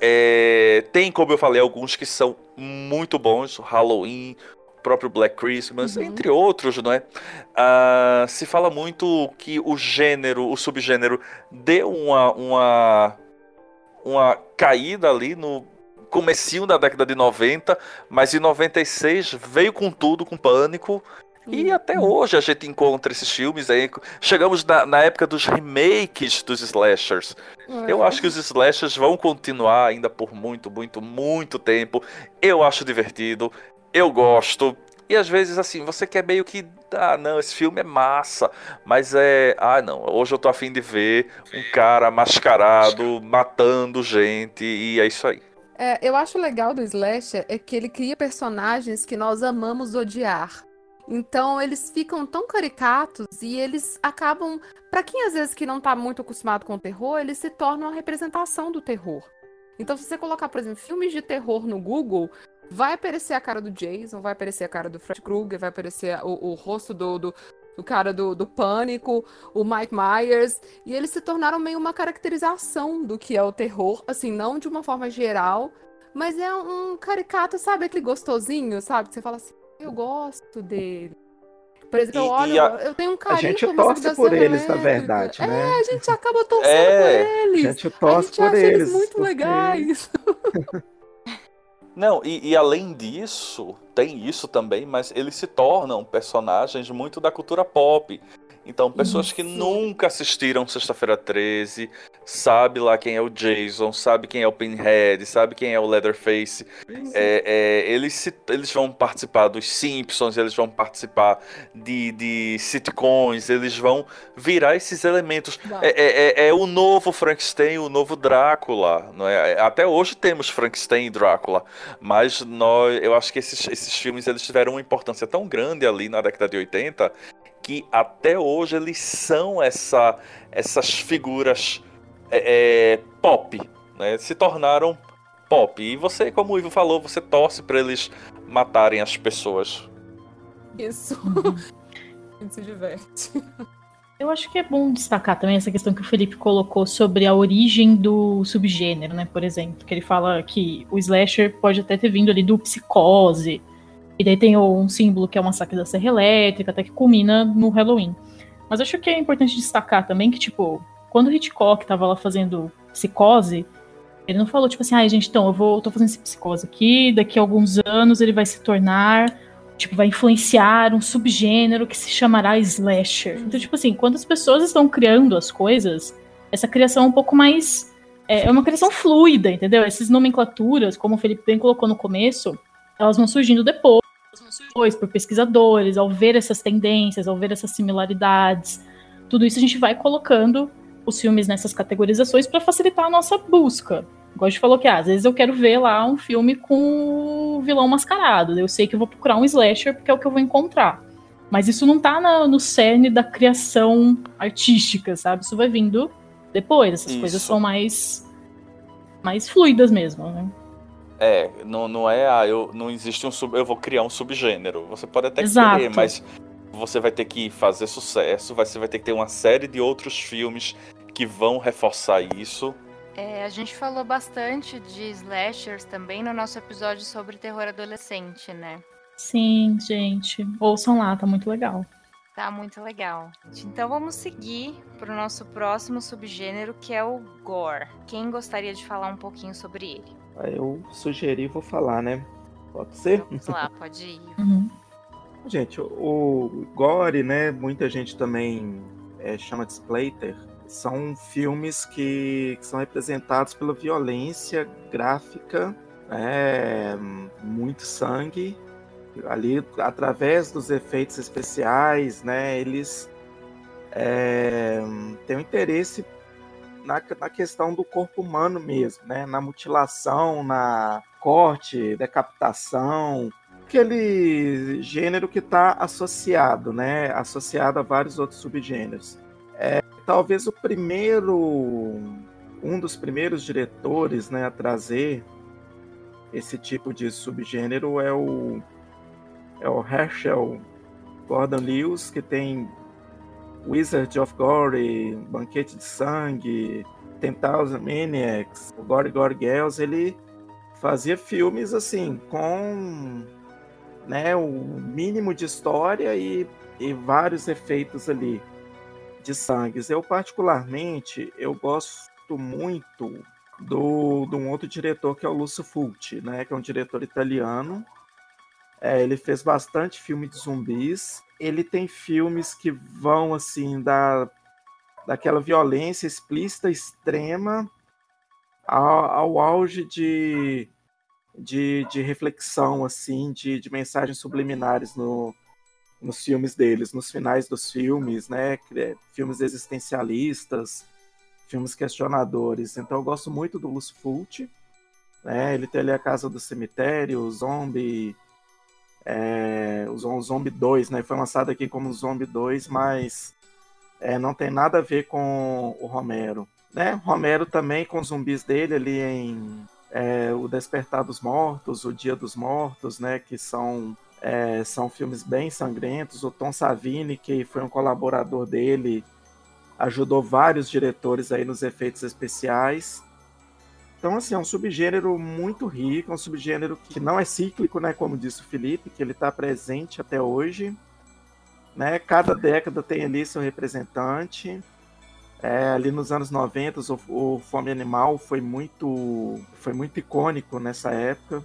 É, tem, como eu falei, alguns que são muito bons, Halloween, próprio Black Christmas, Uhum. entre outros, não é? Ah, se fala muito que o gênero, o subgênero, deu uma, uma, uma caída ali no comecinho da década de 90, mas em 96 veio com tudo, com pânico. E até hoje a gente encontra esses filmes aí. Chegamos na, na época dos remakes dos slashers. Eu acho que os slashers vão continuar ainda por muito, muito, muito tempo. Eu acho divertido, eu gosto. E às vezes, assim, você quer meio que. Ah, não, esse filme é massa. Mas é. Ah, não, hoje eu tô afim de ver um cara mascarado matando gente. E é isso aí. É, eu acho legal do Slasher é que ele cria personagens que nós amamos odiar. Então eles ficam tão caricatos e eles acabam, Pra quem às vezes que não tá muito acostumado com o terror, eles se tornam a representação do terror. Então se você colocar, por exemplo, filmes de terror no Google, vai aparecer a cara do Jason, vai aparecer a cara do Fred Krueger, vai aparecer o, o rosto do, do, do cara do, do Pânico, o Mike Myers, e eles se tornaram meio uma caracterização do que é o terror, assim, não de uma forma geral, mas é um caricato, sabe, aquele gostosinho, sabe? Que você fala assim, eu gosto dele. Por exemplo, eu E- olho, e a- eu tenho um A carinho gente por música torce por eles, na verdade, É, né? a gente acaba torcendo É, por A eles. gente A torce gente por acha eles. eles muito porque- legais. Não, e, e além disso, tem isso também, mas eles se tornam personagens muito da cultura pop. Então, pessoas que Isso. nunca assistiram Sexta-feira 13, sabe lá quem é o Jason, sabe quem é o Pinhead, sabe quem é o Leatherface. É, é, eles, se- eles vão participar dos Simpsons, eles vão participar de, de sitcoms, eles vão virar esses elementos. É, é- é- é o novo Frankenstein, o novo Drácula. Não é? Até hoje temos Frankenstein e Drácula, mas nós, eu acho que esses, esses filmes eles tiveram uma importância tão grande ali na década de 80 que até hoje eles são essa, essas figuras é, é, pop, né? se tornaram pop. E você, como o Ivo falou, você torce para eles matarem as pessoas. Isso. A gente se diverte. Eu acho que é bom destacar também essa questão que o Felipe colocou sobre a origem do subgênero, né? Por exemplo, que ele fala que o slasher pode até ter vindo ali do psicose, e daí tem um símbolo que é o massacre da Serra Elétrica, até que culmina no Halloween. Mas acho que é importante destacar também que, tipo, quando o Hitchcock tava lá fazendo psicose, ele não falou, tipo assim, ai, gente, então, eu vou, tô fazendo esse psicose aqui, daqui a alguns anos ele vai se tornar tipo, vai influenciar um subgênero que se chamará slasher. Então, tipo assim, quando as pessoas estão criando as coisas, essa criação é um pouco mais. É é uma criação fluida, entendeu? Essas nomenclaturas, como o Felipe bem colocou no começo, elas vão surgindo depois, depois por pesquisadores, ao ver essas tendências, ao ver essas similaridades. Tudo isso a gente vai colocando os filmes nessas categorizações para facilitar a nossa busca. Igual a gente falou que ah, às vezes eu quero ver lá um filme com o vilão mascarado. Eu sei que eu vou procurar um slasher porque é o que eu vou encontrar. Mas isso não tá na- no cerne da criação artística, sabe? Isso vai vindo depois. Essas Isso. coisas são mais mais fluidas mesmo, né? É, não, não é, ah, eu, não existe um sub, eu vou criar um subgênero. Você pode até Exato. querer, mas você vai ter que fazer sucesso, você vai ter que ter uma série de outros filmes que vão reforçar isso. É, a gente falou bastante de slashers também no nosso episódio sobre terror adolescente, né? Sim, gente. Ouçam lá, tá muito legal. Tá muito legal. Então vamos seguir para o nosso próximo subgênero, que é o gore. Quem gostaria de falar um pouquinho sobre ele? Eu sugeri, vou falar, né? Pode ser? Vamos lá, pode ir. Uhum. Gente, o gore, né? Muita gente também é, chama de splatter. São filmes que, que são representados pela violência gráfica, é, muito sangue ali através dos efeitos especiais, né, eles é, têm um interesse na, na, questão do corpo humano mesmo, né, na mutilação, na corte, decapitação, aquele gênero que está associado, né, associado a vários outros subgêneros. É, talvez o primeiro, um dos primeiros diretores, né, a trazer esse tipo de subgênero é o é o Herschel Gordon Lewis, que tem Wizard of Gore, Banquete de Sangue, Ten Thousand Maniacs, Gore Gore Girls, ele fazia filmes assim, com né, o mínimo de história e, e vários efeitos ali de sangues. Eu, particularmente, eu gosto muito do, de um outro diretor que é o Lúcio Fulci, né, que é um diretor italiano, é, ele fez bastante filme de zumbis. Ele tem filmes que vão assim da daquela violência explícita extrema ao, ao auge de, de, de, reflexão assim, de, de mensagens subliminares no, nos filmes deles, nos finais dos filmes, né? Filmes existencialistas, filmes questionadores. Então eu gosto muito do Lúcio Fulci. Né? Ele tem ali a Casa do Cemitério, o Zombie, é, o Zombie 2, né? Foi lançado aqui como Zombie 2, mas é, não tem nada a ver com o Romero. Né? Romero também com os zumbis dele ali em é, O Despertar dos Mortos, O Dia dos Mortos, né? Que são, é, são filmes bem sangrentos. O Tom Savini, que foi um colaborador dele, ajudou vários diretores aí nos efeitos especiais. Então, assim, é um subgênero muito rico, é um subgênero que não é cíclico, né? Como disse o Felipe, que ele está presente até hoje. Né? Cada década tem ali seu representante. É, ali nos anos 90, o, o, Fome Animal foi muito, foi muito icônico nessa época.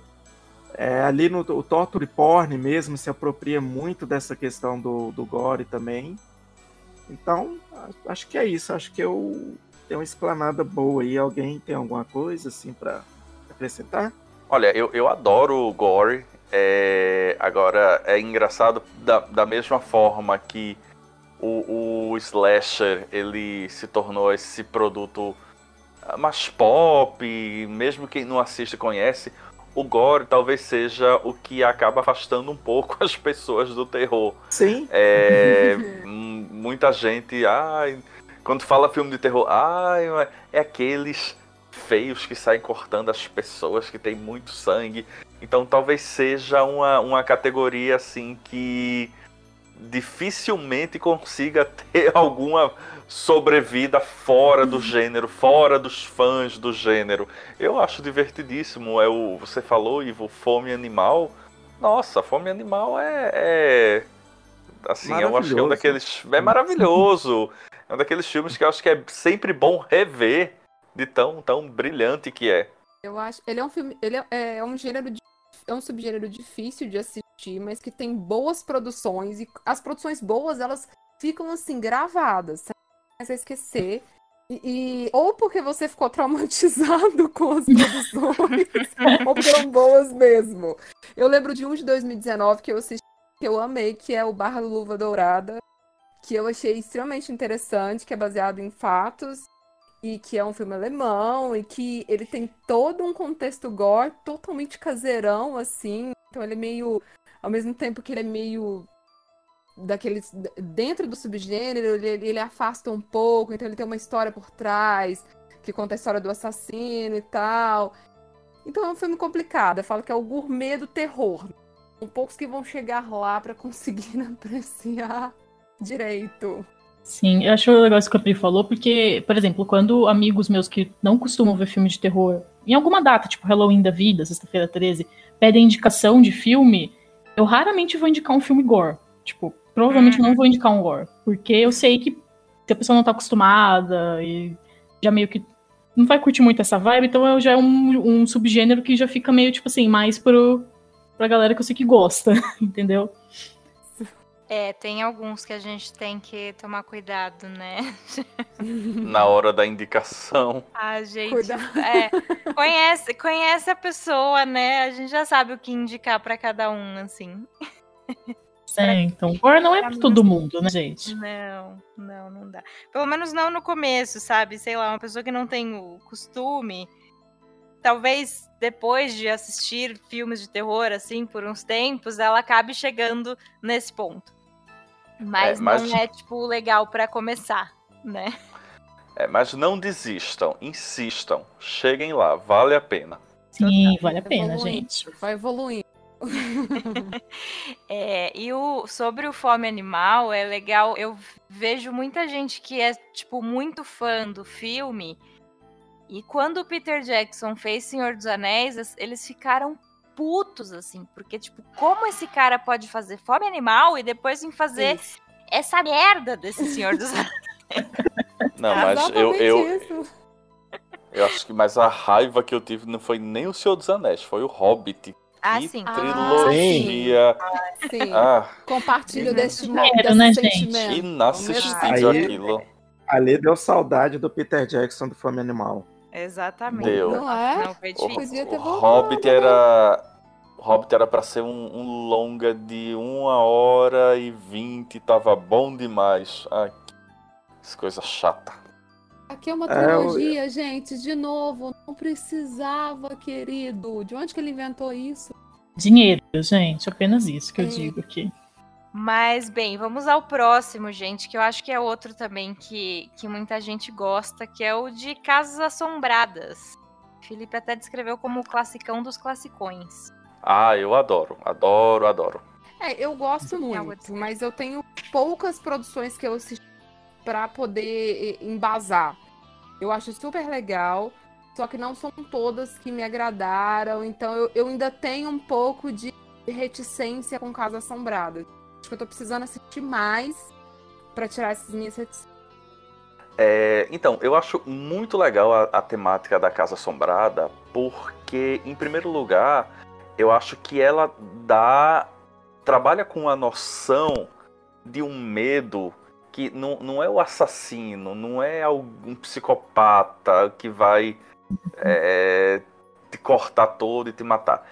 É, ali no o Torture Porn mesmo se apropria muito dessa questão do, do gore também. Então, acho que é isso. Acho que eu tem uma explanada boa aí. Alguém tem alguma coisa assim para acrescentar? Olha, eu, eu adoro gore. É, agora, é engraçado da, da mesma forma que o, o slasher ele se tornou esse produto mais pop, mesmo quem não assiste conhece, o gore talvez seja o que acaba afastando um pouco as pessoas do terror. Sim. É, muita gente, ai, ah, quando fala filme de terror, ah, é aqueles feios que saem cortando as pessoas, que tem muito sangue. Então talvez seja uma, uma categoria assim que dificilmente consiga ter alguma sobrevida fora do gênero, fora dos fãs do gênero. Eu acho divertidíssimo. É o você falou, Ivo, fome animal. Nossa, fome animal é, é assim, eu acho que é um daqueles é maravilhoso. É um daqueles filmes que eu acho que é sempre bom rever de tão, tão brilhante que é. Eu acho. Ele é um filme. Ele é, é um gênero. De, é um subgênero difícil de assistir, mas que tem boas produções. E as produções boas, elas ficam assim, gravadas. Você esquecer. E, e, ou porque você ficou traumatizado com as produções, ou foram boas mesmo. Eu lembro de um de 2019 que eu assisti, que eu amei, que é o Barra Luva Dourada, que eu achei extremamente interessante, que é baseado em fatos e que é um filme alemão e que ele tem todo um contexto gore totalmente caseirão assim. Então ele é meio ao mesmo tempo que ele é meio daqueles dentro do subgênero, ele, ele afasta um pouco, então ele tem uma história por trás que conta a história do assassino e tal. Então é um filme complicado. Eu falo que é o gourmet do terror. São poucos que vão chegar lá para conseguir apreciar direito. Sim, eu acho legal isso que a Pri falou, porque, por exemplo, quando amigos meus que não costumam ver filme de terror, em alguma data, tipo Halloween da vida, sexta-feira 13, pedem indicação de filme, eu raramente vou indicar um filme gore. Tipo, provavelmente não vou indicar um gore. Porque eu sei que se a pessoa não tá acostumada e já meio que não vai curtir muito essa vibe, então já é um, um subgênero que já fica meio, tipo assim, mais pro, pra galera que eu sei que gosta, entendeu? É, tem alguns que a gente tem que tomar cuidado, né? Na hora da indicação. A gente é, conhece, conhece a pessoa, né? A gente já sabe o que indicar pra cada um, assim. É, então, gore não é pra todo mundo, né, gente? Não, não, não dá. Pelo menos não no começo, sabe? Sei lá, uma pessoa que não tem o costume, talvez depois de assistir filmes de terror, assim, por uns tempos, ela acabe chegando nesse ponto. Mas, É, mas- não é, tipo, legal pra começar, né? É, mas não desistam, insistam, cheguem lá, vale a pena. Sim, vale a pena, Evoluindo, gente. Vai evoluindo. É, e o, sobre o Fome Animal, é legal, eu vejo muita gente que é, tipo, muito fã do filme, e quando o Peter Jackson fez Senhor dos Anéis, eles ficaram putos, assim, porque, tipo, como esse cara pode fazer Fome Animal e depois vir fazer Isso. essa merda desse Senhor dos Anéis? Não, mas eu, eu, isso. eu acho que mais a raiva que eu tive não foi nem o Senhor dos Anéis, foi o Hobbit. Ah, que sim. trilogia. Sim. Ah, Compartilho Uhum. desse, Dinheiro, desse né, gente? sentimento. inassistível Aí- aquilo. Ali deu saudade do Peter Jackson do Fome Animal. Exatamente. Deu. Não é? Não, foi O, difícil. Podia ter o Hobbit né? era. O Hobbit era pra ser um, um longa de uma hora e vinte, tava bom demais. Ai, que coisa chata. Aqui é uma É, eu- trilogia, gente. De novo, não precisava, querido. De onde que ele inventou isso? Dinheiro, gente. Apenas isso que eu É. digo aqui. Mas, bem, vamos ao próximo, gente, que eu acho que é outro também que, que muita gente gosta, que é o de Casas Assombradas. Felipe até descreveu como o classicão dos classicões. Ah, eu adoro, adoro, adoro. É, eu gosto muito, mas eu tenho poucas produções que eu assisti pra poder embasar. Eu acho super legal, só que não são todas que me agradaram, então eu, eu ainda tenho um pouco de reticência com Casa Assombrada. Acho que eu tô precisando assistir mais pra tirar essas minhas reticências. É, então, eu acho muito legal a, a temática da Casa Assombrada, porque, em primeiro lugar, eu acho que ela dá. trabalha com a noção de um medo que não, não é o assassino, não é algum psicopata que vai é, te cortar todo e te matar.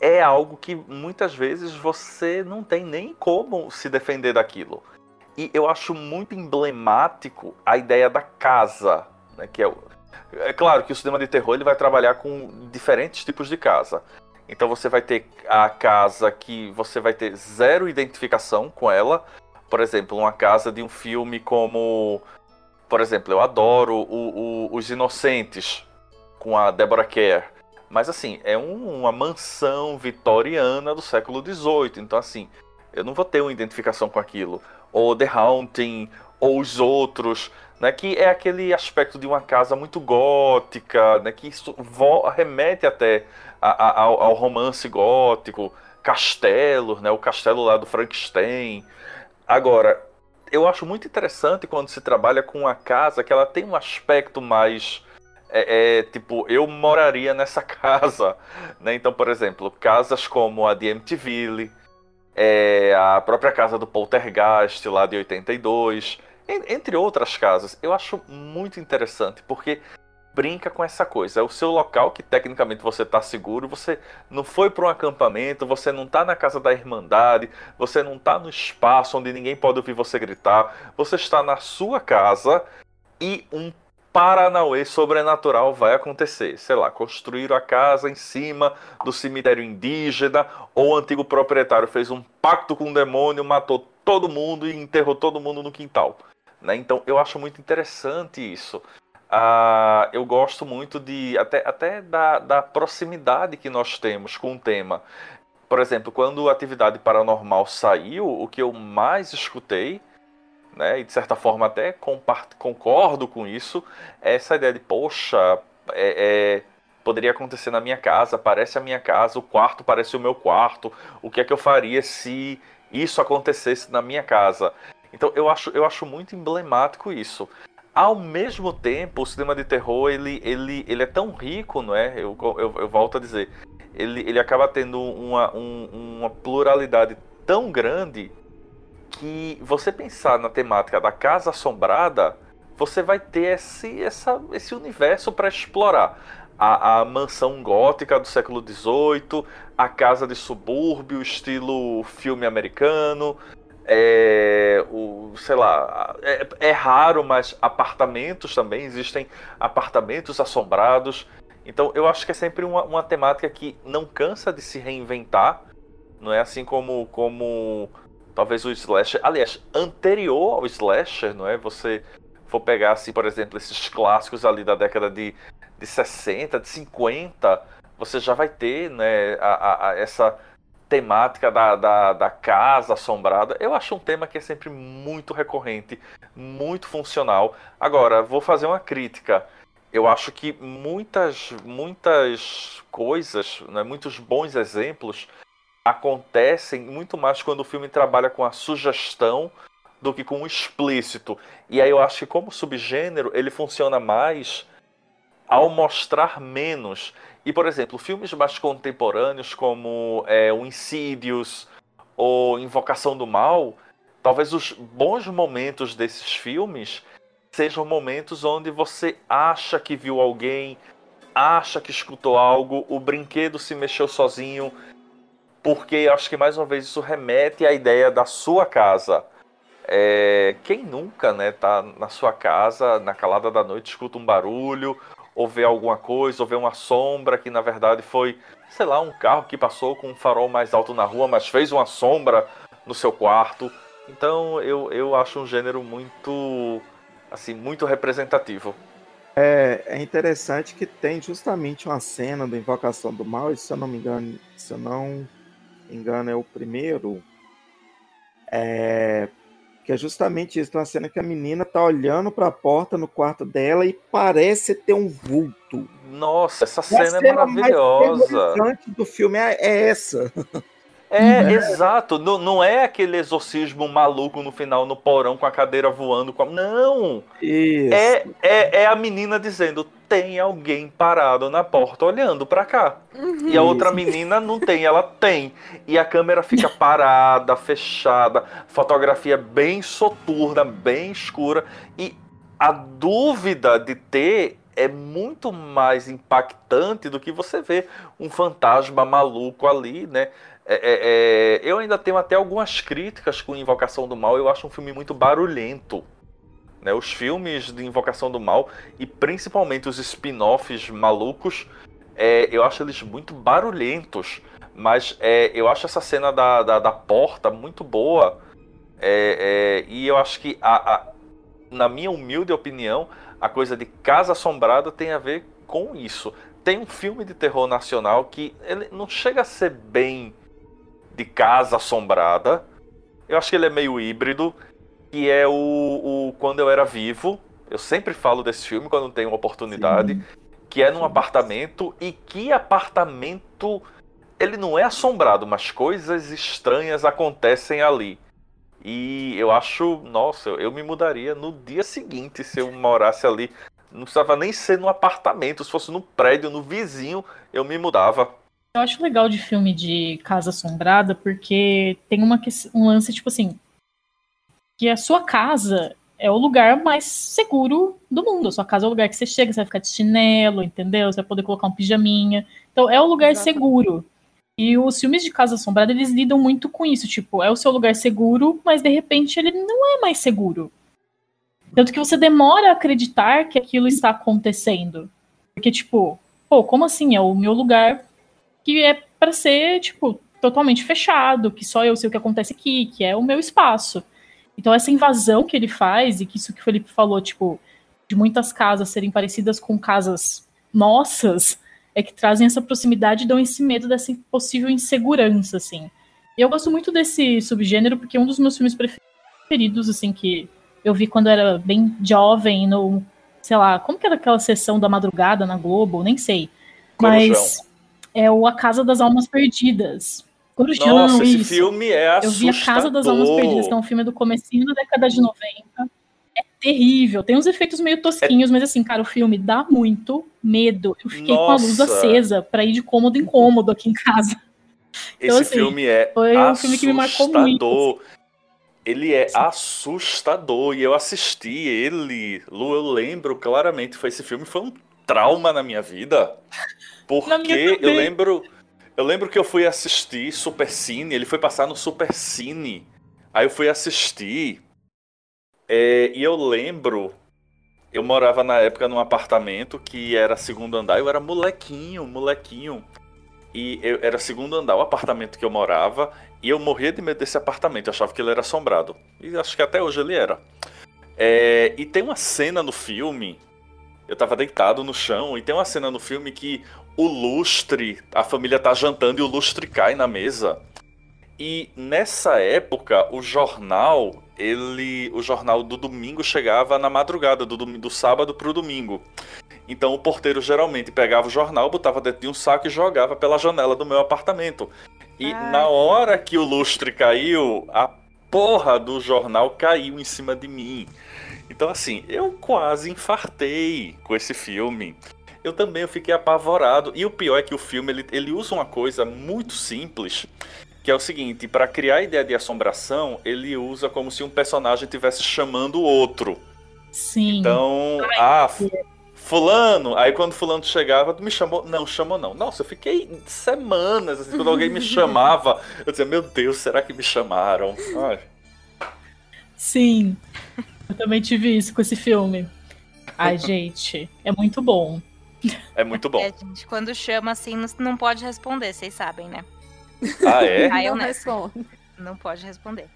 É algo que muitas vezes você não tem nem como se defender daquilo. E eu acho muito emblemático a ideia da casa, né, que é, é claro que o cinema de terror ele vai trabalhar com diferentes tipos de casa. Então você vai ter a casa que você vai ter zero identificação com ela. Por exemplo, uma casa de um filme como, por exemplo, eu adoro o- o- Os Inocentes com a Deborah Kerr. Mas assim, é um- uma mansão vitoriana do século XVIII. Então assim, eu não vou ter uma identificação com aquilo ou The Haunting, ou os outros, né, que é aquele aspecto de uma casa muito gótica, né, que isso remete até a- a- ao, ao romance gótico, castelos, né, o castelo lá do Frankenstein. Agora, eu acho muito interessante quando se trabalha com uma casa que ela tem um aspecto mais é, é, tipo, eu moraria nessa casa, né? Então, por exemplo, casas como a de Amityville, é, a própria casa do Poltergeist lá de 82, en- entre outras casas. Eu acho muito interessante porque brinca com essa coisa. É o seu local que tecnicamente você está seguro, você não foi para um acampamento, você não está na casa da Irmandade, você não está no espaço onde ninguém pode ouvir você gritar, você está na sua casa e um Paranauê sobrenatural vai acontecer. Sei lá, construíram a casa em cima do cemitério indígena, ou o antigo proprietário fez um pacto com o demônio, matou todo mundo e enterrou todo mundo no quintal. Né? Então eu acho muito interessante isso. Ah, eu gosto muito de até, até da, da proximidade que nós temos com o tema. Por exemplo, quando a atividade paranormal saiu, o que eu mais escutei, né, e de certa forma até concordo com isso, é essa ideia de, poxa, é- é, poderia acontecer na minha casa, parece a minha casa, o quarto parece o meu quarto, o que é que eu faria se isso acontecesse na minha casa. Então eu acho, eu acho muito emblemático isso. Ao mesmo tempo, o cinema de terror ele, ele, ele é tão rico, não é? Eu, eu, eu volto a dizer, ele, ele acaba tendo uma, um, uma pluralidade tão grande que você pensar na temática da casa assombrada, você vai ter esse, essa, esse universo para explorar. A, a, mansão gótica do século XVIII, a casa de subúrbio, estilo filme americano, é, o, sei lá, é, é, raro, mas apartamentos também, existem apartamentos assombrados. Então eu acho que é sempre uma, uma temática que não cansa de se reinventar, não é assim como, como talvez o slasher, aliás, anterior ao slasher, não é? Você for pegar assim, por exemplo, esses clássicos ali da década de, de 60, de 50, você já vai ter, né, a, a, a essa temática da, da, da, casa assombrada, eu acho um tema que é sempre muito recorrente, muito funcional. Agora, vou fazer uma crítica. Eu acho que muitas, muitas coisas, né, muitos bons exemplos acontecem muito mais quando o filme trabalha com a sugestão do que com o explícito. E aí eu acho que como subgênero ele funciona mais ao mostrar menos. E, por exemplo, filmes mais contemporâneos como é, o Insidious ou Invocação do Mal, talvez os bons momentos desses filmes sejam momentos onde você acha que viu alguém, acha que escutou algo, o brinquedo se mexeu sozinho, porque acho que mais uma vez isso remete à ideia da sua casa. É, quem nunca, né, tá na sua casa, na calada da noite, escuta um barulho, ou ver alguma coisa, ou ver uma sombra que na verdade foi, sei lá, um carro que passou com um farol mais alto na rua, mas fez uma sombra no seu quarto. Então eu, eu acho um gênero muito, assim, muito representativo. É, é interessante que tem justamente uma cena da Invocação do Mal, e se eu não me engano, se eu não me engano é o primeiro, é, que é justamente isso, uma cena que a menina tá olhando para a porta no quarto dela e parece ter um vulto. Nossa, essa cena, cena é maravilhosa. Mais do filme é, é essa. É, é, exato. Não, não é aquele exorcismo maluco no final, no porão, com a cadeira voando. Com a... Não! Isso. É, é, é a menina dizendo: tem alguém parado na porta olhando para cá. Uhum. E a outra menina não tem, ela tem. E a câmera fica parada, fechada, fotografia bem soturna, bem escura. E a dúvida de ter é muito mais impactante do que você ver um fantasma maluco ali, né? É, é, é, eu ainda tenho até algumas críticas com Invocação do Mal. Eu acho um filme muito barulhento. Né? Os filmes de Invocação do Mal, e principalmente os spin-offs malucos, é, eu acho eles muito barulhentos. Mas é, eu acho essa cena da, da, da porta muito boa. É, e eu acho que, a, a, na minha humilde opinião, a coisa de Casa Assombrada tem a ver com isso. Tem um filme de terror nacional que ele não chega a ser bem de Casa Assombrada. Eu acho que ele é meio híbrido. Que é o, o Quando Eu Era Vivo. Eu sempre falo desse filme quando tenho oportunidade. Sim. Que é num apartamento. E que apartamento. Ele não é assombrado, mas coisas estranhas acontecem ali. E eu acho, nossa, eu me mudaria no dia seguinte se eu morasse ali. Não precisava nem ser no apartamento, se fosse no prédio, no vizinho, eu me mudava. Eu acho legal de filme de Casa Assombrada porque tem uma, um lance, tipo assim, que a sua casa é o lugar mais seguro do mundo. A sua casa é o lugar que você chega, você vai ficar de chinelo, entendeu? Você vai poder colocar um pijaminha. Então é o lugar Exatamente. seguro. E os filmes de Casa Assombrada, eles lidam muito com isso. Tipo, é o seu lugar seguro, mas de repente ele não é mais seguro. Tanto que você demora a acreditar que aquilo está acontecendo. Porque, tipo, pô, como assim? É o meu lugar que é para ser, tipo, totalmente fechado, que só eu sei o que acontece aqui, que é o meu espaço. Então, essa invasão que ele faz, e que isso que o Felipe falou, tipo, de muitas casas serem parecidas com casas nossas, é que trazem essa proximidade e dão esse medo dessa possível insegurança, assim. E eu gosto muito desse subgênero, porque é um dos meus filmes preferidos, assim, que eu vi quando eu era bem jovem, no, sei lá, como que era aquela sessão da madrugada na Globo? Nem sei. Mas é o A Casa das Almas Perdidas. Corujão, Nossa, esse isso. filme é Eu assustador. vi A Casa das Almas Perdidas, que é um filme do comecinho da década de 90. É terrível. Tem uns efeitos meio tosquinhos, mas assim, cara, o filme dá muito medo. Eu fiquei com a luz Nossa. acesa pra ir de cômodo em cômodo aqui em casa. Então, Esse assim, filme é foi um filme que me marcou muito, assustador. Ele é assustador e eu assisti ele, Lu, eu lembro claramente, foi esse filme foi um trauma na minha vida. Porque eu lembro, eu lembro que eu fui assistir Super Cine, ele foi passar no Super Cine. Aí eu fui assistir é, e eu lembro, eu morava na época num apartamento que era segundo andar, eu era molequinho, molequinho. E eu, era segundo andar o apartamento que eu morava, e eu morria de medo desse apartamento, eu achava que ele era assombrado. E acho que até hoje ele era. É, e tem uma cena no filme, eu tava deitado no chão, e tem uma cena no filme que o lustre, a família tá jantando e o lustre cai na mesa. E nessa época, o jornal, ele, o jornal do domingo chegava na madrugada, do, do sábado pro domingo. Então o porteiro geralmente pegava o jornal, botava dentro de um saco e jogava pela janela do meu apartamento. E Ai. na hora que o lustre caiu, a porra do jornal caiu em cima de mim. Então assim, eu quase infartei com esse filme. Eu também eu fiquei apavorado. E o pior é que o filme ele, ele usa uma coisa muito simples, que é o seguinte, para criar a ideia de assombração, ele usa como se um personagem estivesse chamando o outro. Sim. Então, ah, fulano, aí quando fulano chegava, me chamou, não, chamou não. Nossa, eu fiquei semanas, assim, quando alguém me chamava, eu dizia, meu Deus, será que me chamaram? Ai, Sim. Eu também tive isso com esse filme. Ai, gente, é muito bom. é muito bom. É, gente, quando chama assim, não, pode responder, vocês sabem, né? Ah, é? Ai, eu não nessa. respondo. Não pode responder.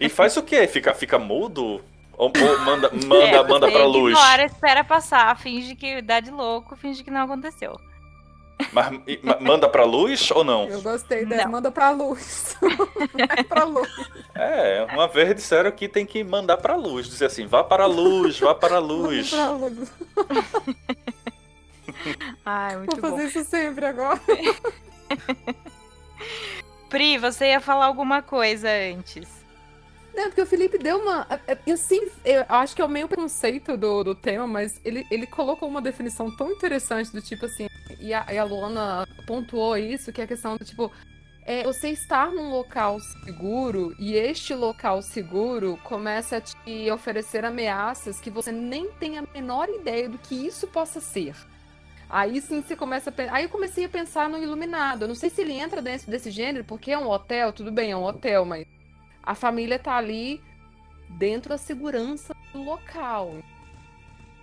E faz o quê? Fica, fica mudo? Ou, ou manda, manda, É, manda pra luz? Ignora, espera passar, finge que dá de louco, finge que não aconteceu. Mas, ma- manda pra luz ou não? Eu gostei dessa. Não. Manda pra luz. Vai pra luz. É, uma vez disseram que tem que mandar pra luz. Dizer assim, vá para a luz, vá para a luz. pra luz. Ai, muito Vou bom. fazer isso sempre agora. Pri, você ia falar alguma coisa antes. Não, porque o Felipe deu uma. Eu sim, eu acho que é o meio preconceito do, do tema, mas ele, ele colocou uma definição tão interessante do tipo assim. E a, e a Luana pontuou isso, que é a questão do tipo. É você estar num local seguro e este local seguro começa a te oferecer ameaças que você nem tem a menor ideia do que isso possa ser. Aí sim você começa a pensar. Aí eu comecei a pensar no Iluminado. Eu não sei se ele entra dentro desse gênero, porque é um hotel, tudo bem, é um hotel, mas a família tá ali dentro da segurança do local.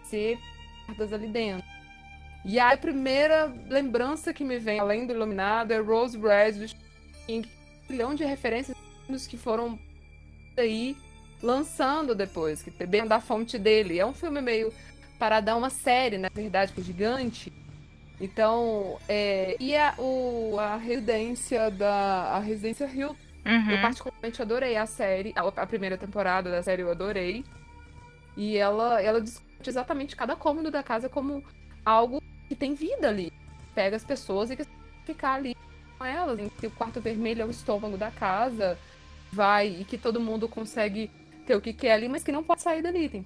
Ser guardas ali dentro. E aí a primeira lembrança que me vem, além do Iluminado, é Rose Red, do King. Um milhão de referências que foram aí lançando depois, que bebendo da fonte dele. É um filme meio para dar uma série, na verdade, que é gigante. Então, é, e a, o, a residência da a residência Hill eu Uhum. particularmente adorei a série, a, primeira temporada da série eu adorei. E ela, ela discute exatamente cada cômodo da casa como algo que tem vida ali. Pega as pessoas e quer ficar ali com elas. Em que o quarto vermelho é o estômago da casa, vai e que todo mundo consegue ter o que quer ali, mas que não pode sair dali. Tem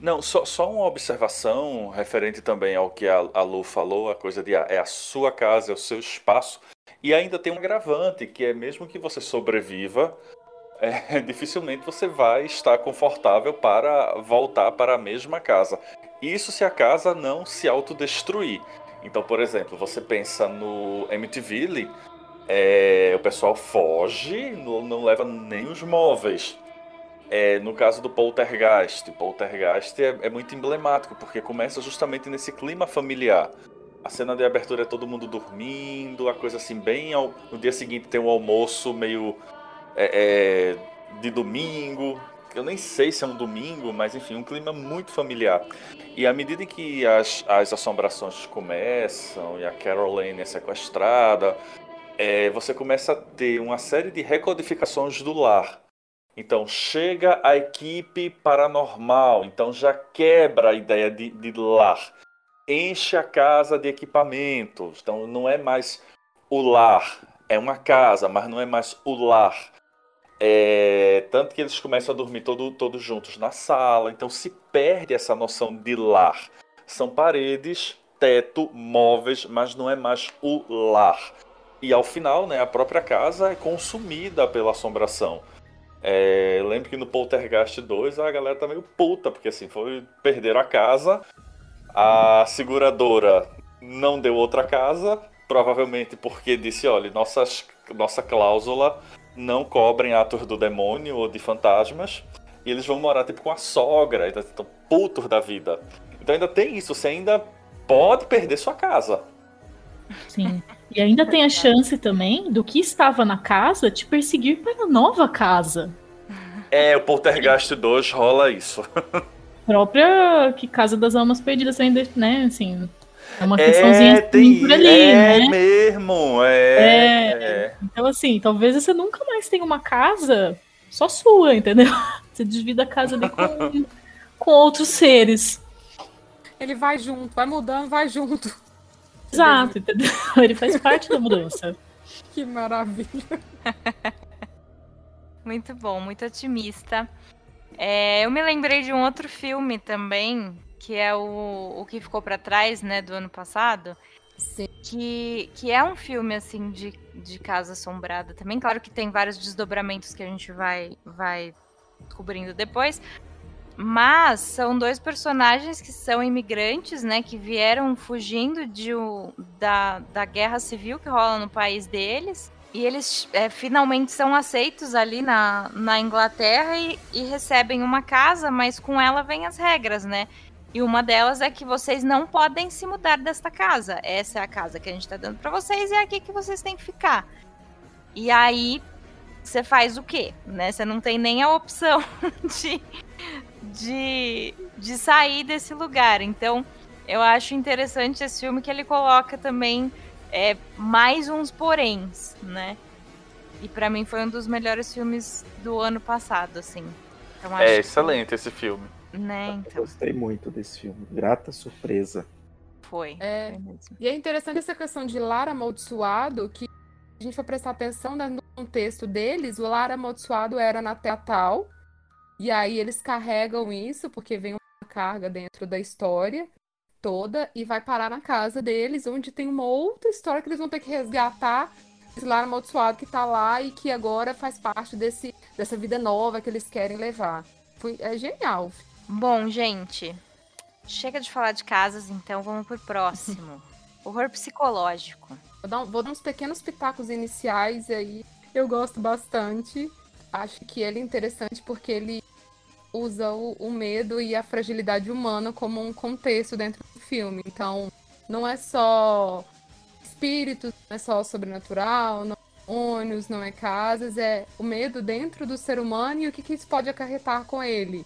Não, só, só uma observação referente também ao que a, a Lu falou, a coisa de ah, é a sua casa, é o seu espaço. E ainda tem um agravante, que é mesmo que você sobreviva, é, dificilmente você vai estar confortável para voltar para a mesma casa. Isso se a casa não se autodestruir. Então, por exemplo, você pensa no Amityville, é, o pessoal foge, não, não leva nem os móveis. É, no caso do Poltergeist, Poltergeist é, é muito emblemático, porque começa justamente nesse clima familiar. A cena de abertura é todo mundo dormindo, a coisa assim, bem. Ao, no dia seguinte tem um almoço meio. é, é, de domingo. Eu nem sei se é um domingo, mas enfim, um clima muito familiar. E à medida que as, as assombrações começam e a Caroline é sequestrada, é, você começa a ter uma série de recodificações do lar. Então chega a equipe paranormal, então já quebra a ideia de, de lar. Enche a casa de equipamentos, então não é mais o lar, é uma casa, mas não é mais o lar. É, tanto que eles começam a dormir todo, todos juntos na sala, então se perde essa noção de lar. São paredes, teto, móveis, mas não é mais o lar. E ao final, né, a própria casa é consumida pela assombração. É, lembro que no Poltergeist 2 a galera tá meio puta, porque assim, foi perder a casa, a seguradora não deu outra casa, provavelmente porque disse, olha, nossas, nossa cláusula não cobrem atos do demônio ou de fantasmas, e eles vão morar tipo com a sogra, então estão putos da vida. Então ainda tem isso, você ainda pode perder sua casa. Sim. E ainda tem a chance também do que estava na casa te perseguir para a nova casa. É, o Poltergeist 2 rola isso. Própria que Casa das Almas Perdidas ainda, né, assim, é uma questãozinha é, tem, por ali, é né? mesmo, é, é. Então, assim, talvez você nunca mais tenha uma casa só sua, entendeu? Você divida a casa ali com, com outros seres. Ele vai junto, vai mudando, vai junto. Exato, entendeu? Ele faz parte da mudança. Que maravilha. muito bom, muito otimista. É, eu me lembrei de um outro filme também, que é o, o que ficou para trás, né, do ano passado. Sim. Que, que é um filme, assim, de, de Casa Assombrada também. Claro que tem vários desdobramentos que a gente vai, vai descobrindo depois. Mas são dois personagens que são imigrantes, né? Que vieram fugindo de, da, da guerra civil que rola no país deles. E eles é, finalmente são aceitos ali na, na Inglaterra e, e, recebem uma casa, mas com ela vem as regras, né? E uma delas é que vocês não podem se mudar desta casa. Essa é a casa que a gente tá dando para vocês e é aqui que vocês têm que ficar. E aí você faz o quê? Né? Você não tem nem a opção de, de, de sair desse lugar. Então, eu acho interessante esse filme que ele coloca também é, mais uns poréns, né? E para mim foi um dos melhores filmes do ano passado, assim. Então, é excelente que... esse filme. Né, então. Eu gostei muito desse filme. Grata surpresa. Foi. É, foi e é interessante essa questão de Lara amaldiçoado, que a gente for prestar atenção né, no contexto deles, o Lara amaldiçoado era na Teatal, e aí eles carregam isso, porque vem uma carga dentro da história toda, e vai parar na casa deles, onde tem uma outra história que eles vão ter que resgatar esse lar amaldiçoado que tá lá e que agora faz parte desse, dessa vida nova que eles querem levar. Foi, é genial. Bom, gente, chega de falar de casas, então vamos pro próximo. Horror psicológico. Vou dar, vou dar uns pequenos pitacos iniciais aí. Eu gosto bastante. Acho que ele é interessante porque ele usa o, o medo e a fragilidade humana como um contexto dentro do filme. Então, não é só espíritos, não é só sobrenatural, não é ônibus, não é casas, é o medo dentro do ser humano e o que, que isso pode acarretar com ele.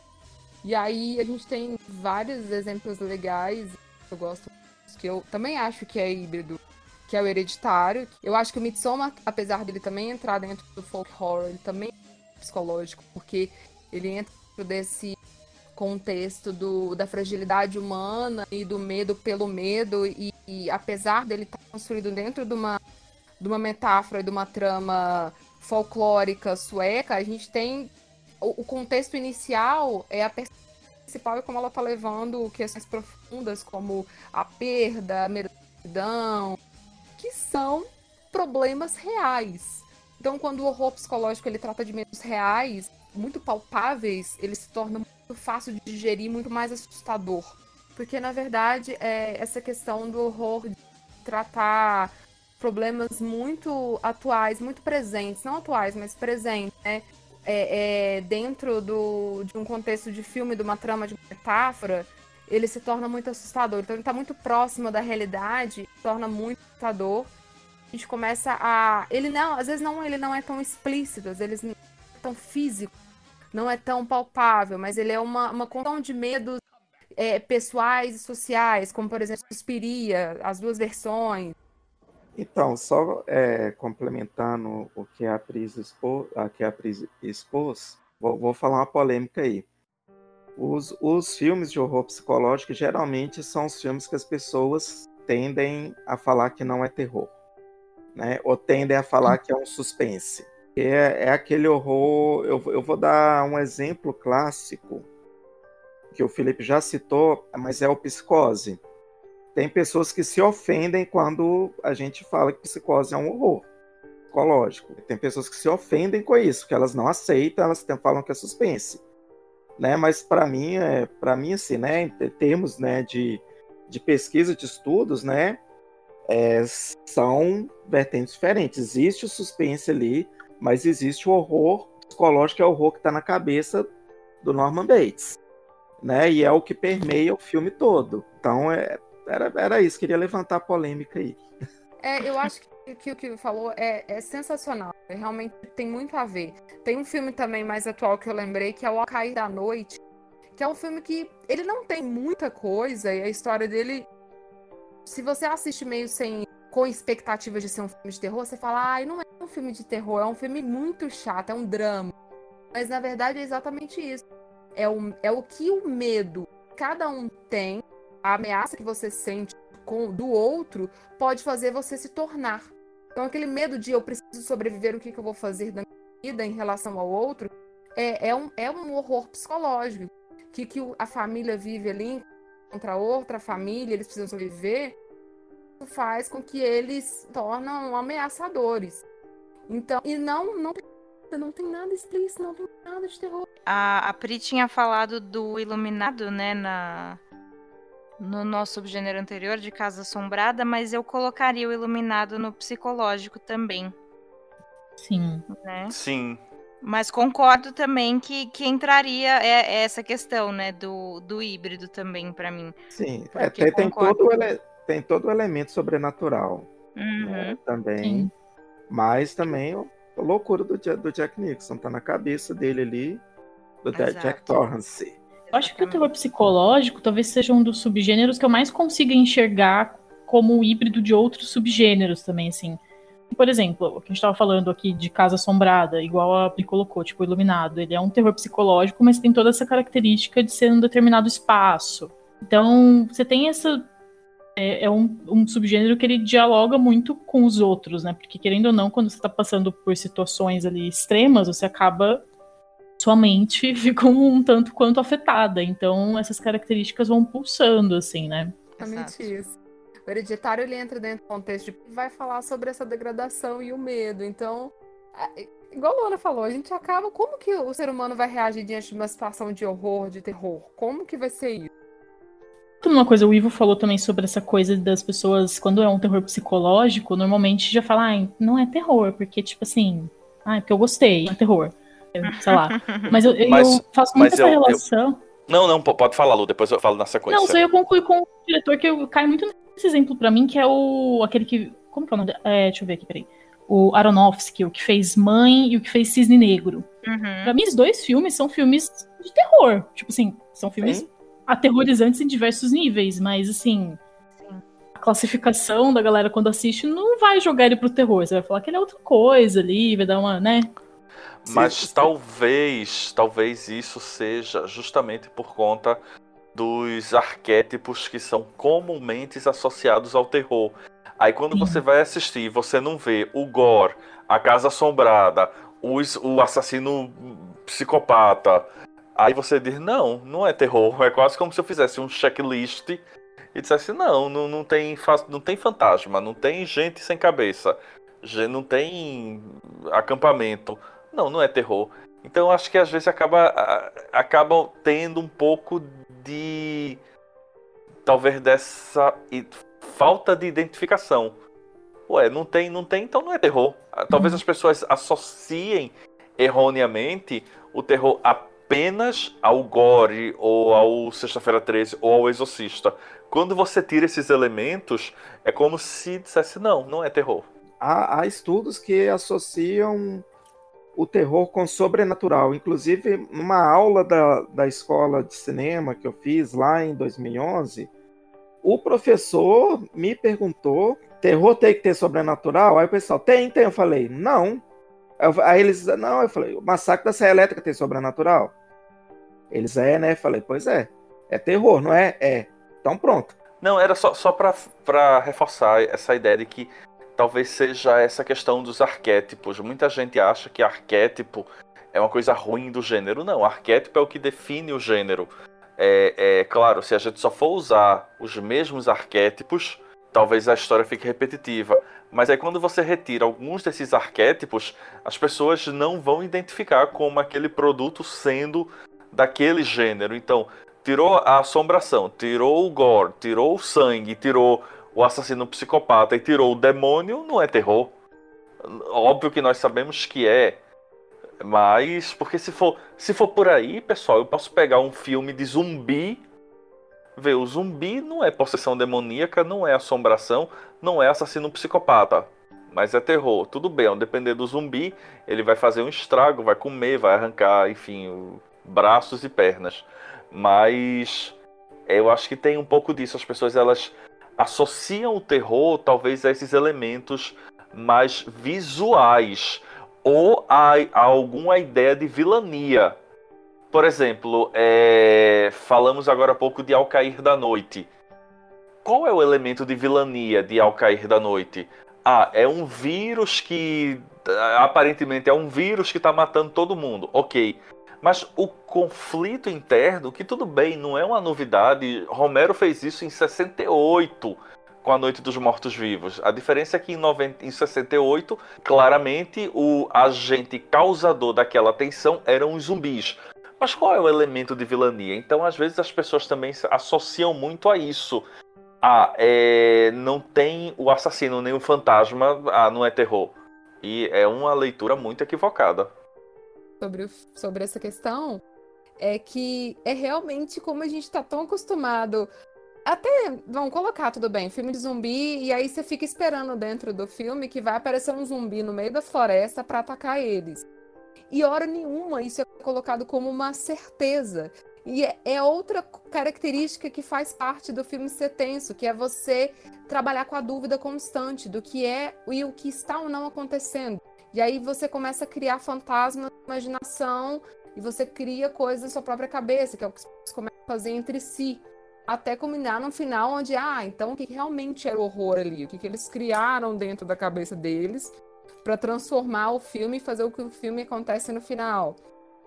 E aí a gente tem vários exemplos legais, eu gosto, que eu também acho que é híbrido, que é o hereditário. Eu acho que o Midsommar, apesar dele também entrar dentro do folk horror, ele também é psicológico, porque ele entra dentro desse contexto do, da fragilidade humana e do medo pelo medo, e, e apesar dele estar construído dentro de uma, de uma metáfora e de uma trama folclórica sueca, a gente tem o, o contexto inicial é a principal e como ela está levando questões profundas como a perda, a meridão, que são problemas reais. Então, quando o horror psicológico ele trata de medos reais, muito palpáveis, ele se torna muito fácil de digerir, muito mais assustador. Porque, na verdade, é essa questão do horror de tratar problemas muito atuais, muito presentes, não atuais, mas presentes, né? é, é, dentro do, de um contexto de filme, de uma trama, de metáfora, ele se torna muito assustador. Então ele está muito próximo da realidade, se torna muito assustador. A gente começa a. Ele não, às vezes não, ele não é tão explícito, às vezes tão físico, não é tão palpável, mas ele é uma, uma condição de medos é, pessoais e sociais, como por exemplo, Suspiria, as duas versões. Então, só é, complementando o que a Pris expôs, a que a Pris expôs vou, vou, falar uma polêmica aí. Os, os filmes de horror psicológico geralmente são os filmes que as pessoas tendem a falar que não é terror. né? Ou tendem a falar que é um suspense. É, é aquele horror. Eu, eu vou dar um exemplo clássico que o Felipe já citou, mas é o psicose. Tem pessoas que se ofendem quando a gente fala que psicose é um horror psicológico. Tem pessoas que se ofendem com isso, que elas não aceitam, elas falam que é suspense. Né? Mas para mim, é, para mim assim, né, em termos, né, de, de pesquisa, de estudos, né, é, são vertentes diferentes. Existe o suspense ali, mas existe o horror psicológico, que é o horror que está na cabeça do Norman Bates, né? E é o que permeia o filme todo. Então, é, era, era isso. Queria levantar a polêmica aí. É, eu acho que, que o que falou é, é sensacional. Realmente tem muito a ver. Tem um filme também mais atual que eu lembrei, que é O Ao Cair da Noite, que é um filme que ele não tem muita coisa e a história dele, se você assiste meio sem com expectativas de ser um filme de terror, você fala, ai, não é um filme de terror, é um filme muito chato, é um drama. Mas na verdade é exatamente isso. É o, é o que o medo cada um tem, a ameaça que você sente com, do outro, pode fazer você se tornar. Então aquele medo de eu preciso sobreviver, o que, que eu vou fazer da minha vida em relação ao outro, é, é, um, é um horror psicológico. Que, que a família vive ali contra outra família, eles precisam sobreviver faz com que eles tornam ameaçadores. Então, e não, não, não tem nada explícito, não tem nada de terror. A, a Pri tinha falado do Iluminado, né, na, no nosso subgênero anterior de Casa Assombrada, mas eu colocaria o Iluminado no psicológico também. Sim. Né? Sim. Mas concordo também que, que entraria é, essa questão, né, do, do híbrido também para mim. Sim, é, tem, tem, todo ele, tem todo o elemento sobrenatural uhum. né, também. Sim. Mas também a loucura do, do Jack Nixon, tá na cabeça dele ali, do Exato. Jack Torrance. Eu acho que o terror psicológico talvez seja um dos subgêneros que eu mais consiga enxergar como um híbrido de outros subgêneros também, assim. Por exemplo, o que a gente estava falando aqui de Casa Assombrada, igual a Pri colocou, tipo, Iluminado. Ele é um terror psicológico, mas tem toda essa característica de ser um determinado espaço. Então, você tem essa é, é um, um, subgênero que ele dialoga muito com os outros, né? Porque, querendo ou não, quando você está passando por situações ali extremas, você acaba. Sua mente fica um tanto quanto afetada. Então, essas características vão pulsando, assim, né? Exatamente isso. O hereditário ele entra dentro do contexto de vai falar sobre essa degradação e o medo. Então, igual a Luana falou, a gente acaba. Como que o ser humano vai reagir diante de uma situação de horror, de terror? Como que vai ser isso? Uma coisa, o Ivo falou também sobre essa coisa das pessoas, quando é um terror psicológico, normalmente já fala, ah, não é terror, porque, tipo assim, ah, é porque eu gostei, é terror. Sei lá. Mas eu, mas, eu faço muito essa eu, relação. Eu... Não, não, pode falar, Lu, depois eu falo na sequência. Não, só eu concluo com o diretor que eu caio muito nesse exemplo pra mim, que é o. aquele que. Como que é o nome? É, deixa eu ver aqui, peraí. O Aronofsky, o que fez Mãe e o que fez Cisne Negro. Uhum. Pra mim, os dois filmes são filmes de terror. Tipo assim, são filmes Sim aterrorizantes em diversos níveis, mas assim, Sim. a classificação da galera quando assiste não vai jogar ele pro terror, você vai falar que ele é outra coisa ali, vai dar uma, né? Mas Sim. talvez, talvez isso seja justamente por conta dos arquétipos que são comumente associados ao terror. Aí quando Sim. você vai assistir, você não vê o gore, a casa assombrada, os, o assassino psicopata, Aí você diz, não, não é terror. É quase como se eu fizesse um checklist e dissesse, não, não, não, tem, não tem fantasma, não tem gente sem cabeça, não tem acampamento. Não, não é terror. Então acho que às vezes acaba, acabam tendo um pouco de. talvez dessa falta de identificação. Ué, não tem, não tem, então não é terror. Talvez uhum. as pessoas associem erroneamente o terror a apenas ao Gore, ou ao Sexta-feira 13, ou ao Exorcista. Quando você tira esses elementos, é como se dissesse: não, não é terror. Há, há estudos que associam o terror com sobrenatural. Inclusive, numa aula da, da escola de cinema que eu fiz lá em 2011, o professor me perguntou: terror tem que ter sobrenatural? Aí o pessoal, tem, tem. Eu falei, não. Aí eles, não, eu falei, o massacre da Serra Elétrica tem sobrenatural? Eles é, né? Falei, pois é. É terror, não é? É. Então pronto. Não, era só, só pra reforçar essa ideia de que talvez seja essa questão dos arquétipos. Muita gente acha que arquétipo é uma coisa ruim do gênero. Não, arquétipo é o que define o gênero. É, é claro, se a gente só for usar os mesmos arquétipos, talvez a história fique repetitiva. Mas aí quando você retira alguns desses arquétipos, as pessoas não vão identificar como aquele produto sendo daquele gênero. Então, tirou a assombração, tirou o gore, tirou o sangue, tirou o assassino psicopata e tirou o demônio, não é terror. Óbvio que nós sabemos que é. Mas, porque se for, se for por aí, pessoal, eu posso pegar um filme de zumbi. Ver, o zumbi não é possessão demoníaca, não é assombração, não é assassino psicopata. Mas é terror. Tudo bem, ao depender do zumbi, ele vai fazer um estrago, vai comer, vai arrancar, enfim, braços e pernas. Mas eu acho que tem um pouco disso. As pessoas elas associam o terror talvez a esses elementos mais visuais ou a, a alguma ideia de vilania. Por exemplo, é, falamos agora há pouco de Ao Cair da Noite. Qual é o elemento de vilania de Ao Cair da Noite? Ah, é um vírus que aparentemente é um vírus que está matando todo mundo. Ok. Mas o conflito interno, que tudo bem, não é uma novidade. Romero fez isso em 68 com a Noite dos Mortos Vivos. A diferença é que em, 90, em 68, claramente, o agente causador daquela tensão eram os zumbis. Mas qual é o elemento de vilania? Então, às vezes, as pessoas também associam muito a isso. Ah, é, não tem o assassino nem o fantasma, ah, não é terror. E é uma leitura muito equivocada. Sobre, sobre essa questão, é que é realmente como a gente está tão acostumado até vão colocar tudo bem, filme de zumbi, e aí você fica esperando dentro do filme que vai aparecer um zumbi no meio da floresta para atacar eles. E hora nenhuma isso é colocado como uma certeza. E é, é outra característica que faz parte do filme ser tenso, que é você trabalhar com a dúvida constante do que é e o que está ou não acontecendo. E aí você começa a criar fantasmas, imaginação, e você cria coisas na sua própria cabeça, que é o que você começa a fazer entre si até culminar no final onde, ah, então o que realmente era o horror ali? O que, que eles criaram dentro da cabeça deles para transformar o filme e fazer o que o filme acontece no final.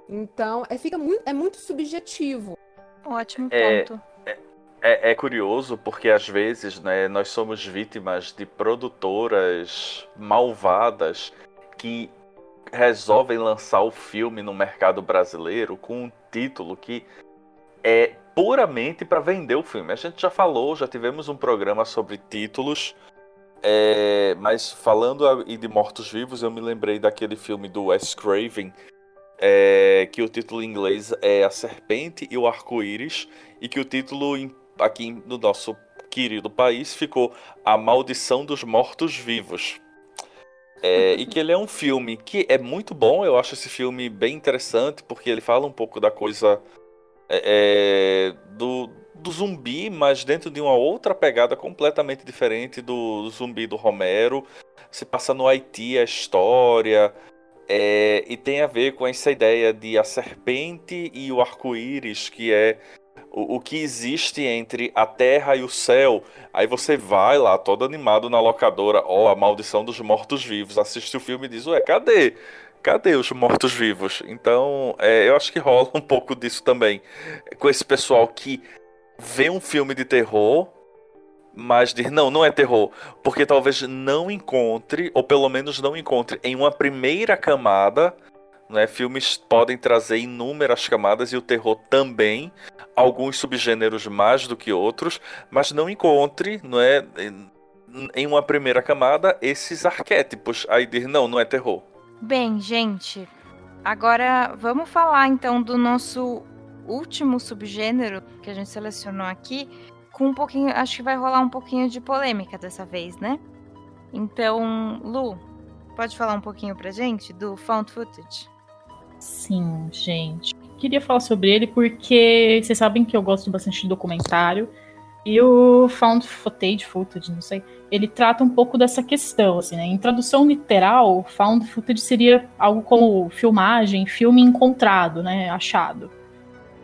Então, é, fica muito, é muito subjetivo. Ótimo ponto. É, é, é, curioso porque às vezes né, nós somos vítimas de produtoras malvadas que resolvem lançar o filme no mercado brasileiro com um título que é puramente para vender o filme. A gente já falou, já tivemos um programa sobre títulos, é, mas falando de mortos-vivos, eu me lembrei daquele filme do Wes Craven, é, que o título em inglês é A Serpente e o Arco-Íris, e que o título aqui no nosso querido país ficou A Maldição dos Mortos-Vivos. É, e que ele é um filme que é muito bom, eu acho esse filme bem interessante, porque ele fala um pouco da coisa é, é, do, do zumbi, mas dentro de uma outra pegada completamente diferente do, zumbi do Romero. Se passa no Haiti a história. É, e tem a ver com essa ideia de a serpente e o arco-íris, que é o, o, que existe entre a terra e o céu. Aí você vai lá, todo animado na locadora, ó, oh, a maldição dos mortos-vivos, assiste o filme e diz, ué, cadê? cadê os mortos-vivos? Então, é, eu acho que rola um pouco disso também. Com esse pessoal que vê um filme de terror, mas diz, não, não é terror. Porque talvez não encontre, ou pelo menos não encontre, em uma primeira camada. Né, filmes podem trazer inúmeras camadas e o terror também, alguns subgêneros mais do que outros, mas não encontre, não é, em uma primeira camada esses arquétipos. Aí diz, não, não é terror. Bem, gente, agora vamos falar então do nosso último subgênero que a gente selecionou aqui, com um pouquinho, acho que vai rolar um pouquinho de polêmica dessa vez, né? Então, Lu, pode falar um pouquinho pra gente do found footage? Sim, gente. Queria falar sobre ele porque vocês sabem que eu gosto bastante de documentário e o found footage, footage, não sei, ele trata um pouco dessa questão, assim, né? Em tradução literal, found footage seria algo como filmagem, filme encontrado, né? Achado.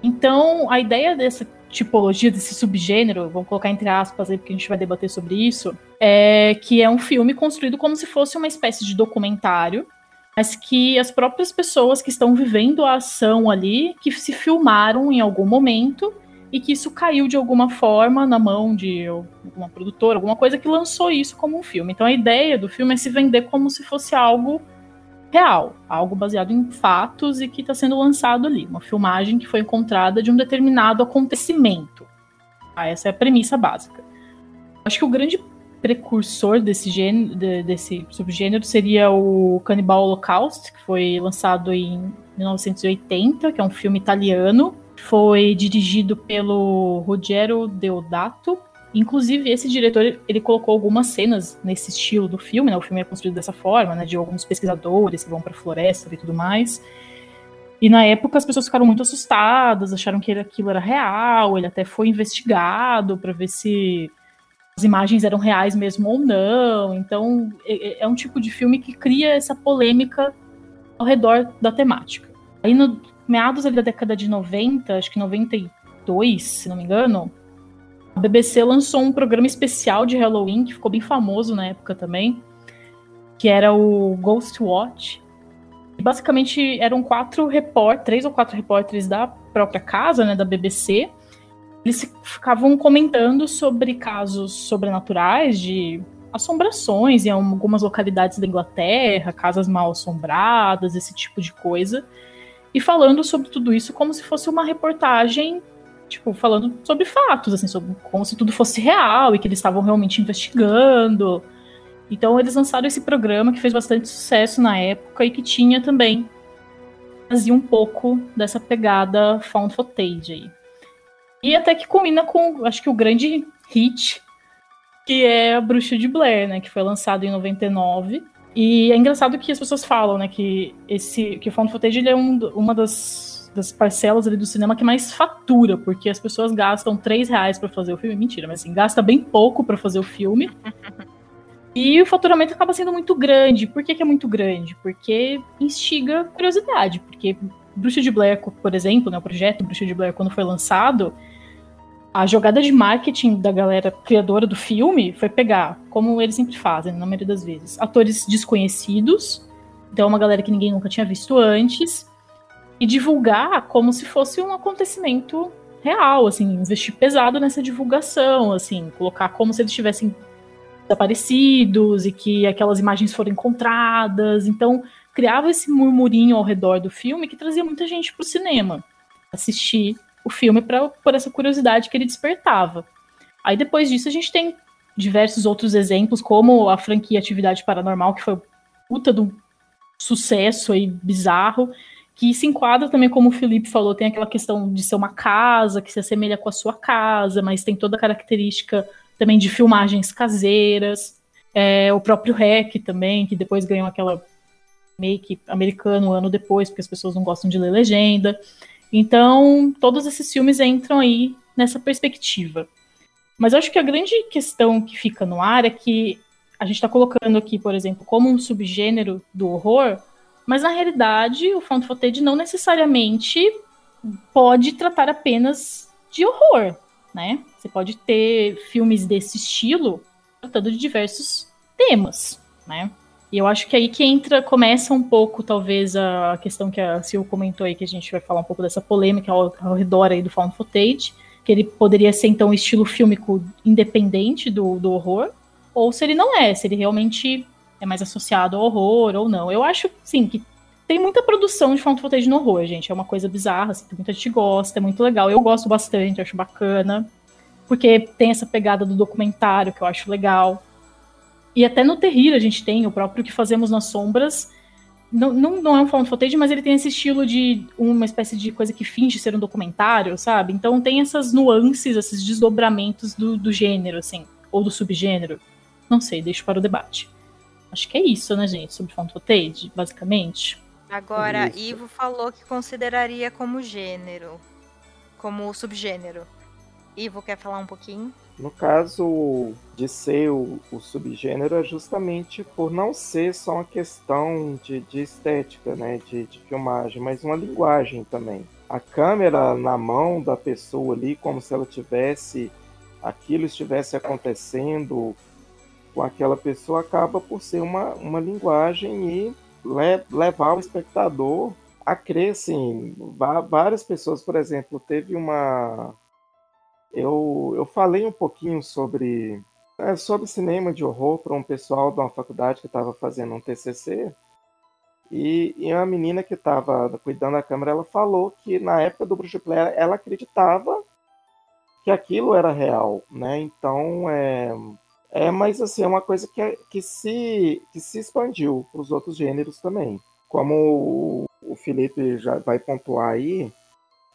Então, a ideia dessa, tipologia desse subgênero, vamos colocar entre aspas aí, porque a gente vai debater sobre isso, é que é um filme construído como se fosse uma espécie de documentário, mas que as próprias pessoas que estão vivendo a ação ali, que se filmaram em algum momento e que isso caiu de alguma forma na mão de alguma produtora, alguma coisa que lançou isso como um filme. Então a ideia do filme é se vender como se fosse algo real, algo baseado em fatos e que está sendo lançado ali, uma filmagem que foi encontrada de um determinado acontecimento. Ah, essa é a premissa básica. Acho que o grande precursor desse, gênero, de, desse subgênero seria o Cannibal Holocaust, que foi lançado em 1980, que é um filme italiano. Foi dirigido pelo Ruggero Deodato, Inclusive, esse diretor, ele colocou algumas cenas nesse estilo do filme, né? O filme é construído dessa forma, né? De alguns pesquisadores que vão para a floresta e tudo mais. E na época as pessoas ficaram muito assustadas, acharam que aquilo era real, ele até foi investigado para ver se as imagens eram reais mesmo ou não. Então, é, é, é um tipo de filme que cria essa polêmica ao redor da temática. Aí no meados da década de 90, acho que 92, se não me engano, a BBC lançou um programa especial de Halloween, que ficou bem famoso na época também, que era o Ghost Watch. Basicamente eram quatro repórteres, três ou quatro repórteres da própria casa, né, da BBC. Eles ficavam comentando sobre casos sobrenaturais de assombrações em algumas localidades da Inglaterra, casas mal assombradas, esse tipo de coisa. E falando sobre tudo isso como se fosse uma reportagem tipo, falando sobre fatos, assim, sobre como se tudo fosse real e que eles estavam realmente investigando. Então eles lançaram esse programa que fez bastante sucesso na época e que tinha também fazia um pouco dessa pegada found footage aí. E até que combina com, acho que o grande hit que é a Bruxa de Blair, né, que foi lançado em 99. E é engraçado que as pessoas falam, né, que esse que o found footage é um, uma das das parcelas do cinema que mais fatura, porque as pessoas gastam 3 reais para fazer o filme. Mentira, mas assim, gasta bem pouco para fazer o filme. E o faturamento acaba sendo muito grande. Por que, que, é muito grande? Porque instiga curiosidade. Porque Bruxa de Blair, por exemplo, né, o projeto Bruxa de Blair, quando foi lançado, a jogada de marketing da galera criadora do filme foi pegar, como eles sempre fazem, na maioria das vezes, atores desconhecidos, então uma galera que ninguém nunca tinha visto antes, e divulgar como se fosse um acontecimento real, assim, investir pesado nessa divulgação, assim, colocar como se eles tivessem desaparecidos e que aquelas imagens foram encontradas. Então, criava esse murmurinho ao redor do filme que trazia muita gente para o cinema assistir o filme pra, por essa curiosidade que ele despertava. Aí depois disso a gente tem diversos outros exemplos, como a franquia Atividade Paranormal, que foi puta de um sucesso aí bizarro, que se enquadra também, como o Felipe falou, tem aquela questão de ser uma casa que se assemelha com a sua casa, mas tem toda a característica também de filmagens caseiras. É, o próprio REC também, que depois ganhou aquela make americano um ano depois, porque as pessoas não gostam de ler legenda. Então, todos esses filmes entram aí nessa perspectiva. Mas eu acho que a grande questão que fica no ar é que a gente está colocando aqui, por exemplo, como um subgênero do horror, mas na realidade, o found footage não necessariamente pode tratar apenas de horror, né? Você pode ter filmes desse estilo tratando de diversos temas, né? E eu acho que aí que entra, começa um pouco, talvez, a questão que a Sil comentou aí, que a gente vai falar um pouco dessa polêmica ao, ao redor aí do found footage, que ele poderia ser, então, um estilo fílmico independente do, do horror, ou se ele não é, se ele realmente é mais associado ao horror ou não. Eu acho, sim, que tem muita produção de found footage no horror, gente. É uma coisa bizarra, assim, muita gente gosta, é muito legal. Eu gosto bastante, acho bacana. Porque tem essa pegada do documentário que eu acho legal. E até no Terrir a gente tem o próprio que fazemos nas sombras. Não, não, não é um found footage, mas ele tem esse estilo de uma espécie de coisa que finge ser um documentário, sabe? Então tem essas nuances, esses desdobramentos do, do gênero, assim, ou do subgênero. Não sei, deixo para o debate. Acho que é isso, né, gente, sobre found footage, basicamente. Agora. Ivo falou que consideraria como gênero, como subgênero. Ivo quer falar um pouquinho? No caso de ser o, o subgênero é justamente por não ser só uma questão de, de estética, né, de, de, filmagem, mas uma linguagem também. a câmera na mão da pessoa ali, como se ela tivesse aquilo estivesse acontecendo com aquela pessoa, acaba por ser uma, uma linguagem e le levar o espectador a crer, assim, várias pessoas, por exemplo, teve uma... Eu, eu falei um pouquinho sobre, é, sobre cinema de horror para um pessoal de uma faculdade que estava fazendo um TCC, e, e uma menina que estava cuidando da câmera, ela falou que na época do Bruxa Player ela acreditava que aquilo era real, né? Então, é, é mas assim, é uma coisa que, que, se, que se expandiu para os outros gêneros também. Como o Felipe já vai pontuar aí,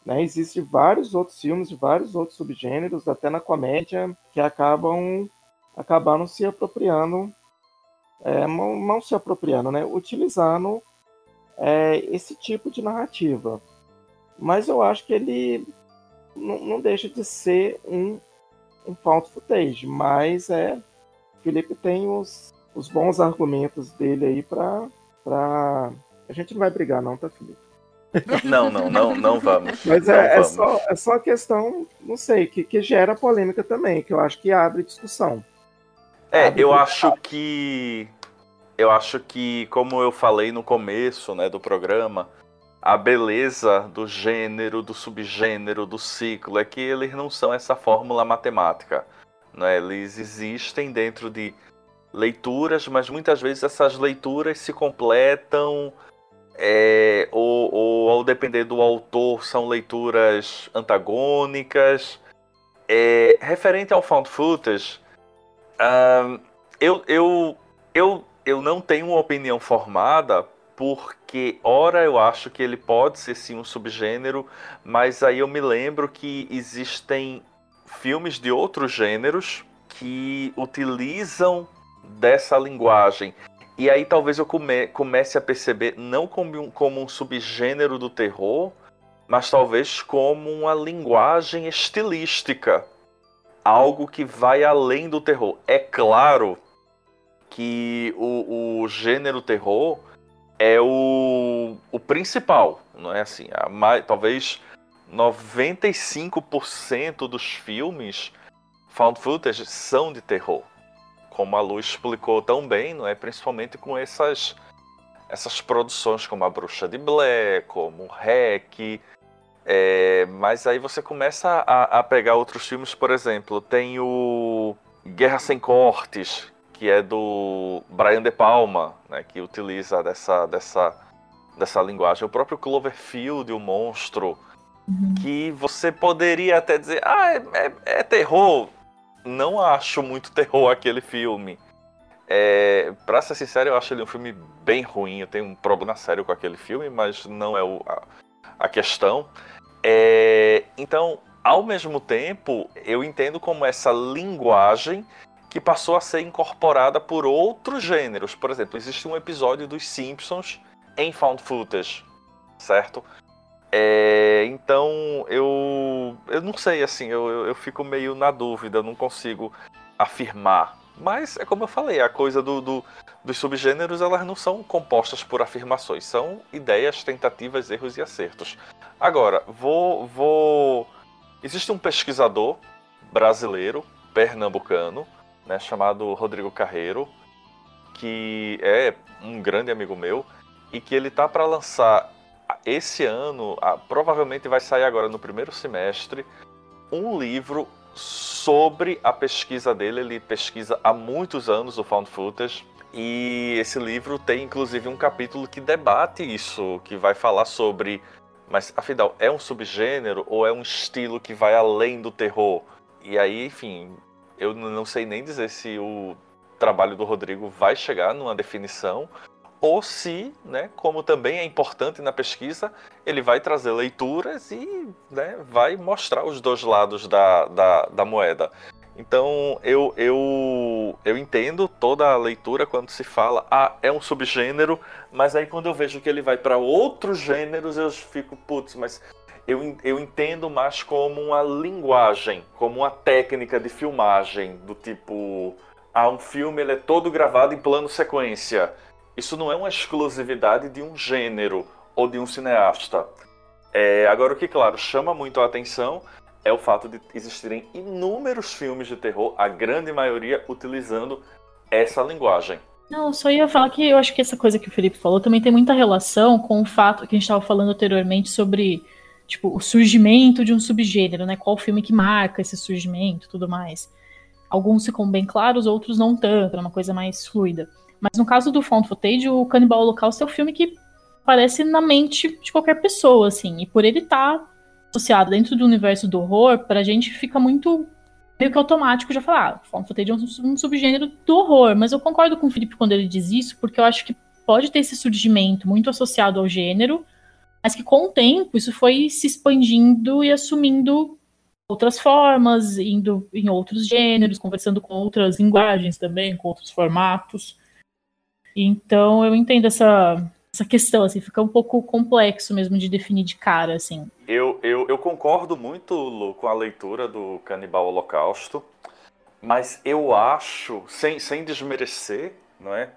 né, Existem vários outros filmes vários outros subgêneros, até na comédia, que acabam acabaram se apropriando é, não, não, se apropriando, né? Utilizando é, esse tipo de narrativa. Mas eu acho que ele não, não deixa de ser um, um found footage, mas é. Felipe tem os, os bons argumentos dele aí para. Pra... A gente não vai brigar, não, tá, Felipe? Não, não, não, não vamos. Mas é, é, Só, é só questão, não sei, que, que gera polêmica também, que eu acho que abre discussão. É, eu acho que. Eu acho que, como eu falei no começo né, do programa, a beleza do gênero, do subgênero, do ciclo é que eles não são essa fórmula matemática. Né? Eles existem dentro de leituras, mas muitas vezes essas leituras se completam, é, ou, ou ao depender do autor, são leituras antagônicas. É, referente ao found footage, Uh, eu, eu, eu, eu não tenho uma opinião formada porque, ora, eu acho que ele pode ser sim um subgênero, mas aí eu me lembro que existem filmes de outros gêneros que utilizam dessa linguagem. E aí talvez eu come, comece a perceber não como um, como um subgênero do terror, mas talvez como uma linguagem estilística algo que vai além do terror. É claro que o, o gênero terror é o, o principal, não é assim? Mais, talvez 95% dos filmes found footage são de terror. Como a Lu explicou tão bem, não é? Principalmente com essas essas produções como A Bruxa de Blair, como Hack, é, mas aí você começa a, a, pegar outros filmes, por exemplo, tem o Guerra Sem Cortes, que é do Brian De Palma, né, que utiliza dessa, dessa, dessa linguagem. O próprio Cloverfield, o monstro, uhum. que você poderia até dizer, ah, é, é, é, terror. Não acho muito terror aquele filme. É, pra ser sincero, eu acho ele um filme bem ruim. Eu tenho um problema sério com aquele filme, mas não é o, a, a questão. É, então, ao mesmo tempo, eu entendo como essa linguagem que passou a ser incorporada por outros gêneros. Por exemplo, existe um episódio dos Simpsons em found footage, certo? É, então eu eu não sei assim, eu, eu, eu, fico meio na dúvida, não consigo afirmar. Mas é como eu falei, a coisa do, do, dos subgêneros elas não são compostas por afirmações, são ideias, tentativas, erros e acertos. Agora, vou, vou. Existe um pesquisador brasileiro, pernambucano, né, chamado Rodrigo Carreiro, que é um grande amigo meu e que ele tá para lançar esse ano, provavelmente vai sair agora no primeiro semestre, um livro sobre a pesquisa dele. Ele pesquisa há muitos anos o found footage e esse livro tem inclusive um capítulo que debate isso, que vai falar sobre mas afinal, é um subgênero ou é um estilo que vai além do terror? E aí, enfim, eu não sei nem dizer se o trabalho do Rodrigo vai chegar numa definição ou se, né, como também é importante na pesquisa, ele vai trazer leituras e né, vai mostrar os dois lados da, da, da moeda. Então eu, eu, eu entendo toda a leitura quando se fala, ah, é um subgênero, mas aí quando eu vejo que ele vai para outros gêneros, eu fico, putz, mas eu, eu entendo mais como uma linguagem, como uma técnica de filmagem, do tipo, ah, um filme ele é todo gravado em plano sequência. Isso não é uma exclusividade de um gênero ou de um cineasta. É, agora, o que, claro, chama muito a atenção é o fato de existirem inúmeros filmes de terror, a grande maioria utilizando essa linguagem. Não, só ia falar que eu acho que essa coisa que o Felipe falou também tem muita relação com o fato que a gente estava falando anteriormente sobre tipo, o surgimento de um subgênero, né? Qual filme que marca esse surgimento tudo mais. Alguns ficam bem claros, outros não tanto, é uma coisa mais fluida. Mas no caso do Found Footage, o Canibal Holocausto é o filme que aparece na mente de qualquer pessoa, assim. E por ele estar tá associado dentro do universo do horror, pra gente fica muito meio que automático já falar, ah, found footage é um, um subgênero do horror, mas eu concordo com o Felipe quando ele diz isso, porque eu acho que pode ter esse surgimento muito associado ao gênero, mas que com o tempo isso foi se expandindo e assumindo outras formas, indo em outros gêneros, conversando com outras linguagens também, com outros formatos. Então eu entendo essa, essa questão, assim, fica um pouco complexo mesmo de definir de cara, assim. Eu, eu, eu concordo muito, Lu, com a leitura do Canibal Holocausto, mas eu acho, sem, sem desmerecer, não é?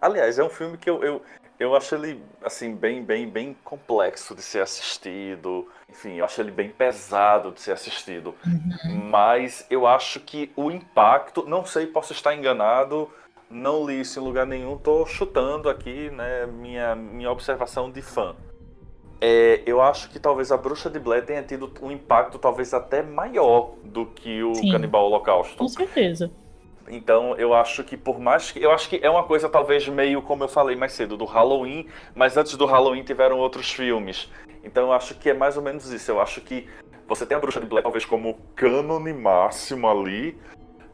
Aliás, é um filme que eu, eu, eu acho ele, assim, bem, bem, bem complexo de ser assistido. Enfim, eu acho ele bem pesado de ser assistido. Uhum. Mas eu acho que o impacto, não sei, posso estar enganado, não li isso em lugar nenhum, tô chutando aqui, né, minha, minha observação de fã. É, eu acho que talvez a Bruxa de Blair tenha tido um impacto talvez até maior do que o Sim, Canibal Holocausto. Com certeza. Então eu acho que por mais que. Eu acho que é uma coisa talvez meio como eu falei mais cedo, do Halloween, mas antes do Halloween tiveram outros filmes. Então eu acho que é mais ou menos isso. Eu acho que você tem a Bruxa de Blair talvez como cânone máximo ali,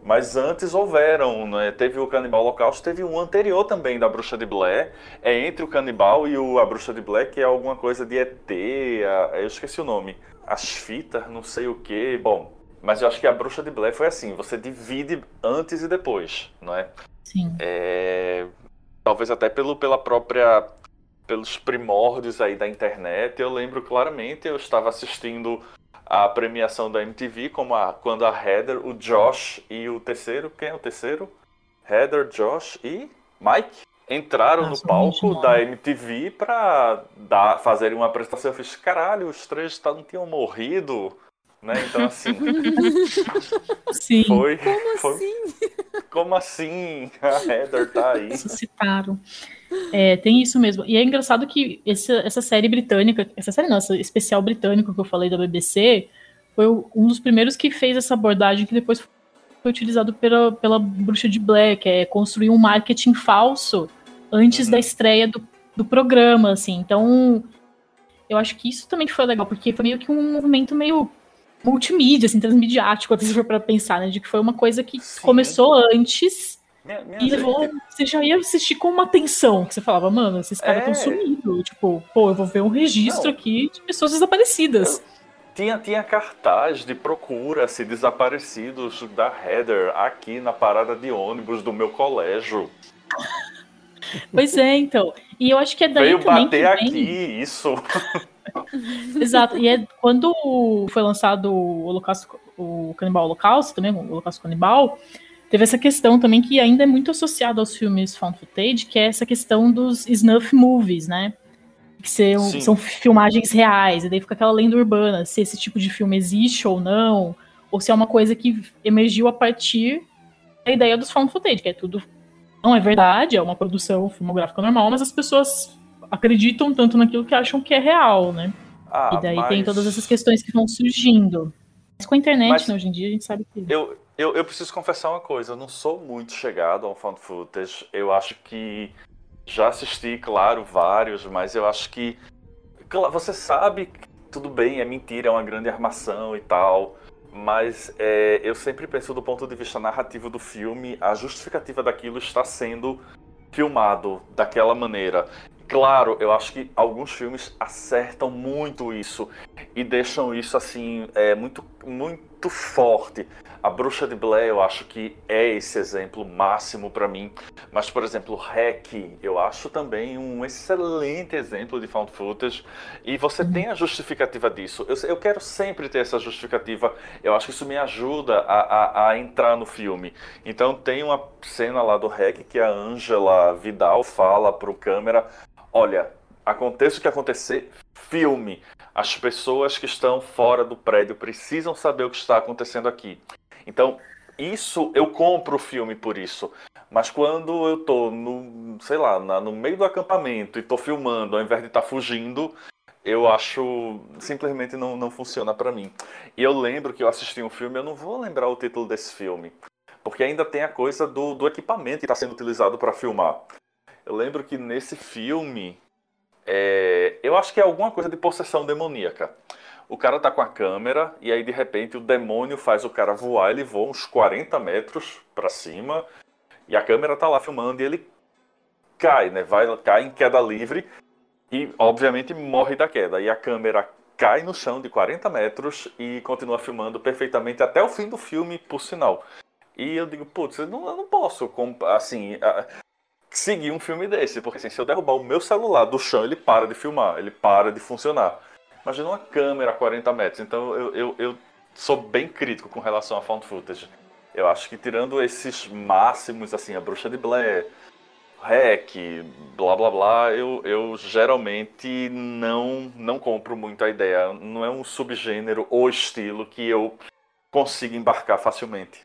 mas antes houveram, né? teve o Canibal Holocausto, teve um anterior também da Bruxa de Blair, é entre o Canibal e o, a Bruxa de Blair, que é alguma coisa de ET, a, eu esqueci o nome, as fitas, não sei o que, bom, mas eu acho que a Bruxa de Blair foi assim, você divide antes e depois, não é? Sim. É, talvez até pelo, pela própria, pelos primórdios aí da internet, eu lembro claramente, eu estava assistindo a premiação da MTV, como a, quando a Heather, o Josh e o terceiro, quem é o terceiro? Heather, Josh e Mike entraram Nossa, no palco da MTV para dar, fazerem uma apresentação. Eu fiz, caralho, os três não tinham morrido, né? Então assim. Sim. Foi, como foi, assim? Como assim? A Heather tá aí. Ressuscitaram. É, tem isso mesmo. E é engraçado que esse, essa série britânica, essa série não, esse especial britânico que eu falei da BBC, foi um dos primeiros que fez essa abordagem que depois foi utilizado pela, pela Bruxa de Blair, que é construir um marketing falso antes uhum. da estreia do, do programa, assim. Então, eu acho que isso também foi legal, porque foi meio que um movimento meio multimídia, assim, transmediático, até se for para pensar, né? De que foi uma coisa que Sim. começou antes minha, minha e levou, gente... você já ia assistir com uma atenção, que você falava, mano, esses caras estão é... sumindo. Tipo, pô, eu vou ver um registro Não. aqui de pessoas desaparecidas. Eu... Tinha, tinha cartaz de procura-se desaparecidos da Heather aqui na parada de ônibus do meu colégio. Pois é, então. E eu acho que é daí Veio também bater aqui, isso. Exato. E é quando foi lançado o Holocausto, o Canibal Holocausto, também, o Holocausto Canibal, teve essa questão também que ainda é muito associada aos filmes found footage, que é essa questão dos snuff movies, né? Que são, são filmagens reais, e daí fica aquela lenda urbana, se esse tipo de filme existe ou não, ou se é uma coisa que emergiu a partir da ideia dos found footage, que é tudo não é verdade, é uma produção filmográfica normal, mas as pessoas acreditam tanto naquilo que acham que é real, né? Ah, e daí mas... tem todas essas questões que vão surgindo. Mas com a internet, mas... né, hoje em dia, a gente sabe que. Eu, eu, eu preciso confessar uma coisa, eu não sou muito chegado ao found footage. Eu acho que já assisti, claro, vários, mas eu acho que. Você sabe que tudo bem, é mentira, é uma grande armação e tal. Mas é, eu sempre penso do ponto de vista narrativo do filme, a justificativa daquilo está sendo filmado daquela maneira. Claro, eu acho que alguns filmes acertam muito isso e deixam isso assim é, muito, muito forte. A Bruxa de Blair, eu acho que é esse exemplo máximo para mim. Mas, por exemplo, Hack, eu acho também um excelente exemplo de found footage. E você uhum. tem a justificativa disso. Eu, eu, quero sempre ter essa justificativa. Eu acho que isso me ajuda a, a, a entrar no filme. Então, tem uma cena lá do Hack que a Angela Vidal fala pro câmera: Olha, aconteça o que acontecer, filme. As pessoas que estão fora do prédio precisam saber o que está acontecendo aqui. Então, isso eu compro o filme por isso. Mas quando eu tô no, sei lá, na, no meio do acampamento e tô filmando, ao invés de estar tá fugindo, eu acho simplesmente não, não funciona para mim. E eu lembro que eu assisti um filme, eu não vou lembrar o título desse filme, porque ainda tem a coisa do, do equipamento que está sendo utilizado para filmar. Eu lembro que nesse filme, é, eu acho que é alguma coisa de possessão demoníaca. O cara tá com a câmera e aí de repente o demônio faz o cara voar, ele voa uns 40 metros para cima e a câmera tá lá filmando e ele cai, né? Vai cai em queda livre e obviamente morre da queda. E a câmera cai no chão de 40 metros e continua filmando perfeitamente até o fim do filme, por sinal. E eu digo, putz, eu não, eu não posso, assim, seguir um filme desse, porque assim, se eu derrubar o meu celular do chão, ele para de filmar, ele para de funcionar. Imagina uma câmera a 40 metros, então eu, eu, eu sou bem crítico com relação a found footage. Eu acho que tirando esses máximos, assim, a Bruxa de Blair, Hack, blá blá blá, eu, eu geralmente não, não compro muito a ideia. Não é um subgênero ou estilo que eu consiga embarcar facilmente.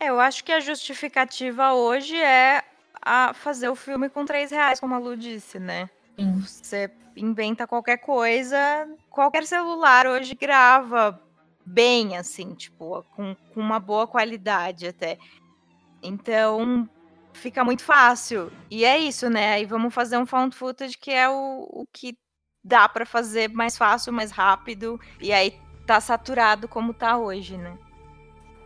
Eu acho que a justificativa hoje é a fazer o filme com três reais, como a Lu disse, né? Sim. Você inventa qualquer coisa, qualquer celular hoje grava bem, assim, tipo, com, com uma boa qualidade até. Então, fica muito fácil. E é isso, né? Aí vamos fazer um found footage que é o, o que dá para fazer mais fácil, mais rápido. E aí tá saturado como tá hoje, né?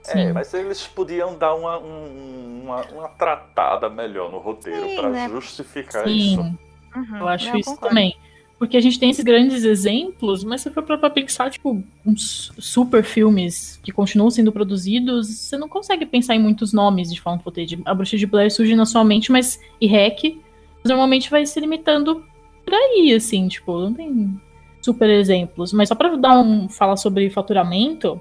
É, mas eles podiam dar uma, uma, uma tratada melhor no roteiro para né? justificar Sim. isso. Uhum, eu acho eu isso concordo. também. Porque a gente tem esses grandes exemplos, mas se for pra pensar, tipo, uns super filmes que continuam sendo produzidos, você não consegue pensar em muitos nomes de found footage. A Bruxa de Blair surge na sua mente, mas e Hack normalmente vai se limitando por aí, assim, tipo, não tem super exemplos. Mas só pra dar um falar sobre faturamento,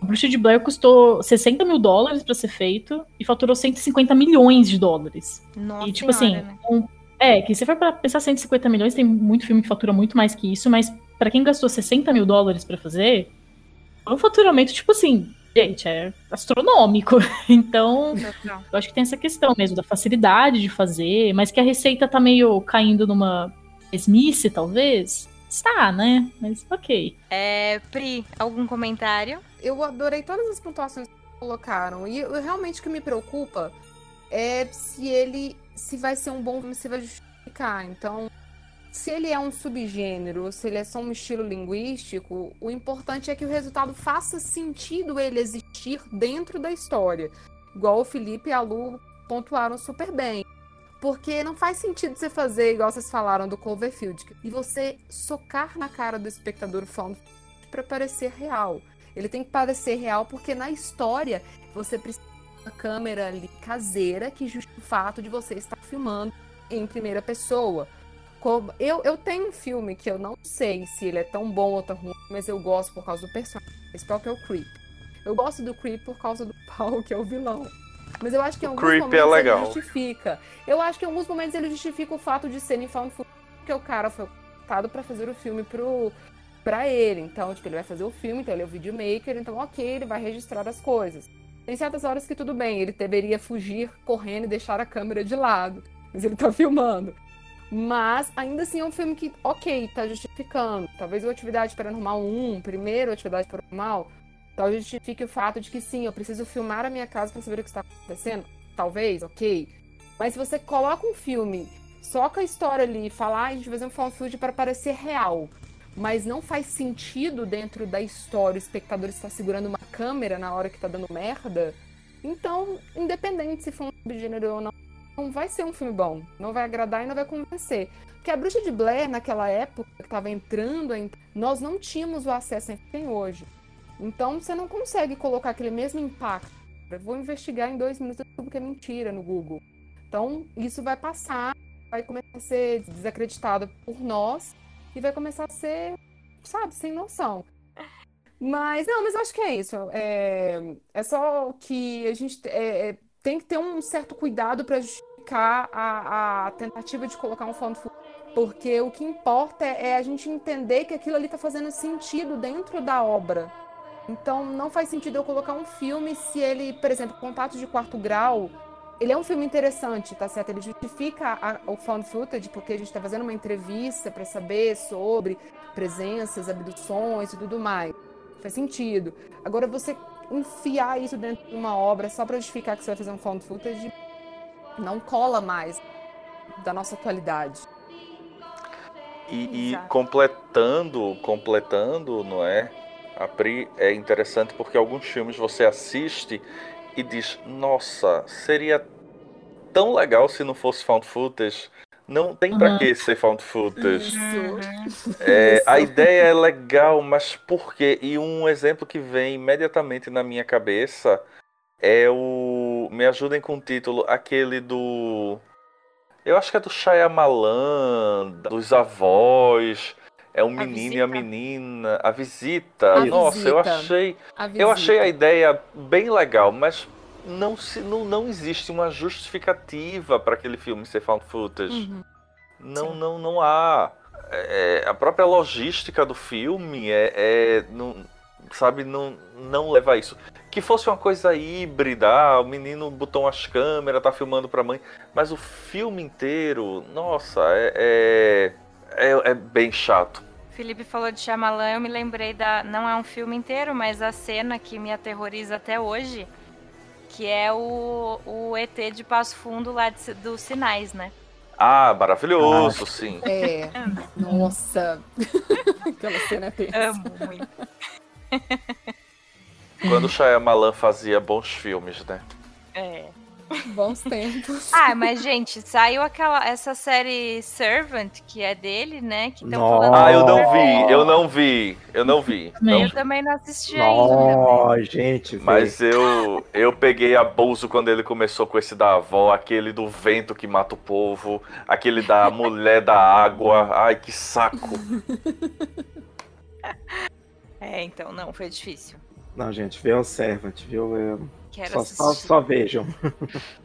a Bruxa de Blair custou 60 mil dólares para ser feito e faturou 150 milhões de dólares. Nossa e, tipo senhora, assim, né? um, é, que se for pra pensar 150 milhões, tem muito filme que fatura muito mais que isso, mas para quem gastou 60 mil dólares para fazer, é um faturamento, tipo assim, gente, é astronômico. Então, eu acho que tem essa questão mesmo da facilidade de fazer, mas que a receita tá meio caindo numa mesmice, talvez. Está, né? Mas ok. É, Pri, algum comentário? Eu adorei todas as pontuações que colocaram. E eu, realmente o que me preocupa é se ele. se vai ser um bom filme, se vai justificar. Então, se ele é um subgênero, se ele é só um estilo linguístico, o importante é que o resultado faça sentido ele existir dentro da história. Igual o Felipe e a Lu pontuaram super bem. Porque não faz sentido você fazer igual vocês falaram do Cloverfield e você socar na cara do espectador found para parecer real. Ele tem que parecer real porque na história você precisa de uma câmera ali caseira que justifique o fato de você estar filmando em primeira pessoa. Como, eu, eu tenho um filme que eu não sei se ele é tão bom ou tão ruim, mas eu gosto por causa do personagem principal, que é o Creep. Eu gosto do Creep por causa do Paul, que é o vilão. Mas eu acho que em alguns Creep momentos é legal. ele justifica. Eu acho que em alguns momentos ele justifica o fato de ser em found footage, porque o cara foi contratado para fazer o filme pro para ele. Então, tipo, ele vai fazer o filme, então ele é o videomaker, então OK, ele vai registrar as coisas. Tem certas horas que tudo bem, ele deveria fugir correndo e deixar a câmera de lado, mas ele tá filmando. Mas ainda assim é um filme que, ok, tá justificando. Talvez o Atividade Paranormal 1, primeiro Atividade Paranormal, Talvez justifique o fato de que sim, eu preciso filmar a minha casa para saber o que está acontecendo. Talvez, ok. Mas se você coloca um filme, soca a história ali e fala, ah, a gente vai fazer um found footage para parecer real, mas não faz sentido dentro da história, o espectador está segurando uma câmera na hora que está dando merda, então, independente se for um subgênero ou não, não vai ser um filme bom. Não vai agradar e não vai convencer. Porque a Bruxa de Blair, naquela época, que estava entrando, nós não tínhamos o acesso que tem hoje. Então você não consegue colocar aquele mesmo impacto. Eu vou investigar em dois minutos tudo que é mentira no Google. Então isso vai passar, vai começar a ser desacreditado por nós e vai começar a ser, sabe, sem noção. Mas não, mas eu acho que é isso. É, é só que a gente é, é tem que ter um certo cuidado para justificar a, a tentativa de colocar um found Porque o que importa é, é a gente entender que aquilo ali está fazendo sentido dentro da obra. Então não faz sentido eu colocar um filme se ele, por exemplo, Contato de Quarto Grau, ele é um filme interessante, tá certo? Ele justifica a, o found footage porque a gente está fazendo uma entrevista para saber sobre presenças, abduções e tudo mais. Faz sentido. Agora você enfiar isso dentro de uma obra só para justificar que você vai fazer um found footage não cola mais da nossa atualidade. E, e completando, completando, não é? A Pri é interessante porque alguns filmes você assiste e diz: Nossa, seria tão legal se não fosse found footage. Não tem pra uhum. que ser found footage. Isso. É, Isso. A ideia é legal, mas por quê? E um exemplo que vem imediatamente na minha cabeça é o. Me ajudem com o título, aquele do. Eu acho que é do Shyamalan, dos avós. É um menino e a menina. A visita. A Nossa, visita. eu achei. Eu achei a ideia bem legal, mas não, se, não, não existe uma justificativa para aquele filme ser found footage. Uhum. Não, não, não há. É, a própria logística do filme é, é não, sabe, não, não leva a isso. Que fosse uma coisa híbrida, ah, o menino botou umas câmeras, tá filmando pra mãe, mas o filme inteiro, nossa, é, é, é, é bem chato. Felipe falou de Shyamalan, eu me lembrei da. Não é um filme inteiro, mas a cena que me aterroriza até hoje, que é o, o ET de Passo Fundo lá de, dos Sinais, né? Ah, maravilhoso, ah, sim. É. Nossa. Aquela cena é tensa. Amo muito. Quando o Shyamalan fazia bons filmes, né? É. Bons tempos. Ah, mas gente, saiu aquela essa série Servant que é dele, né? Que falando ah, eu não vi, eu não vi, eu não vi. Não. Eu também não assisti ainda. Né? gente. Mas eu eu peguei abuso quando ele começou com esse da avó, aquele do vento que mata o povo, aquele da mulher da água. Ai, que saco. É, então, não, foi difícil. Não, gente, vê o Servant, viu? Eu... Só, só, só, vejam.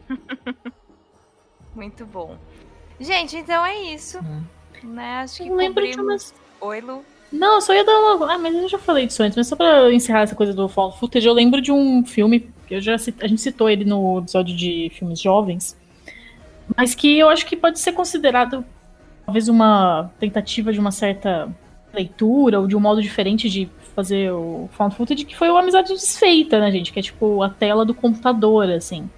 Muito bom. Gente, então é isso. Hum. Né? Acho que eu lembro de umas... Oi, Lu. Não, só ia dar uma. Ah, mas eu já falei disso antes, mas só pra encerrar essa coisa do Fall Footage, eu lembro de um filme, que eu já a gente citou ele no episódio de filmes jovens, mas que eu acho que pode ser considerado talvez uma tentativa de uma certa leitura ou de um modo diferente de fazer o found footage, que foi o Amizade Desfeita, né, gente? Que é tipo a tela do computador, assim.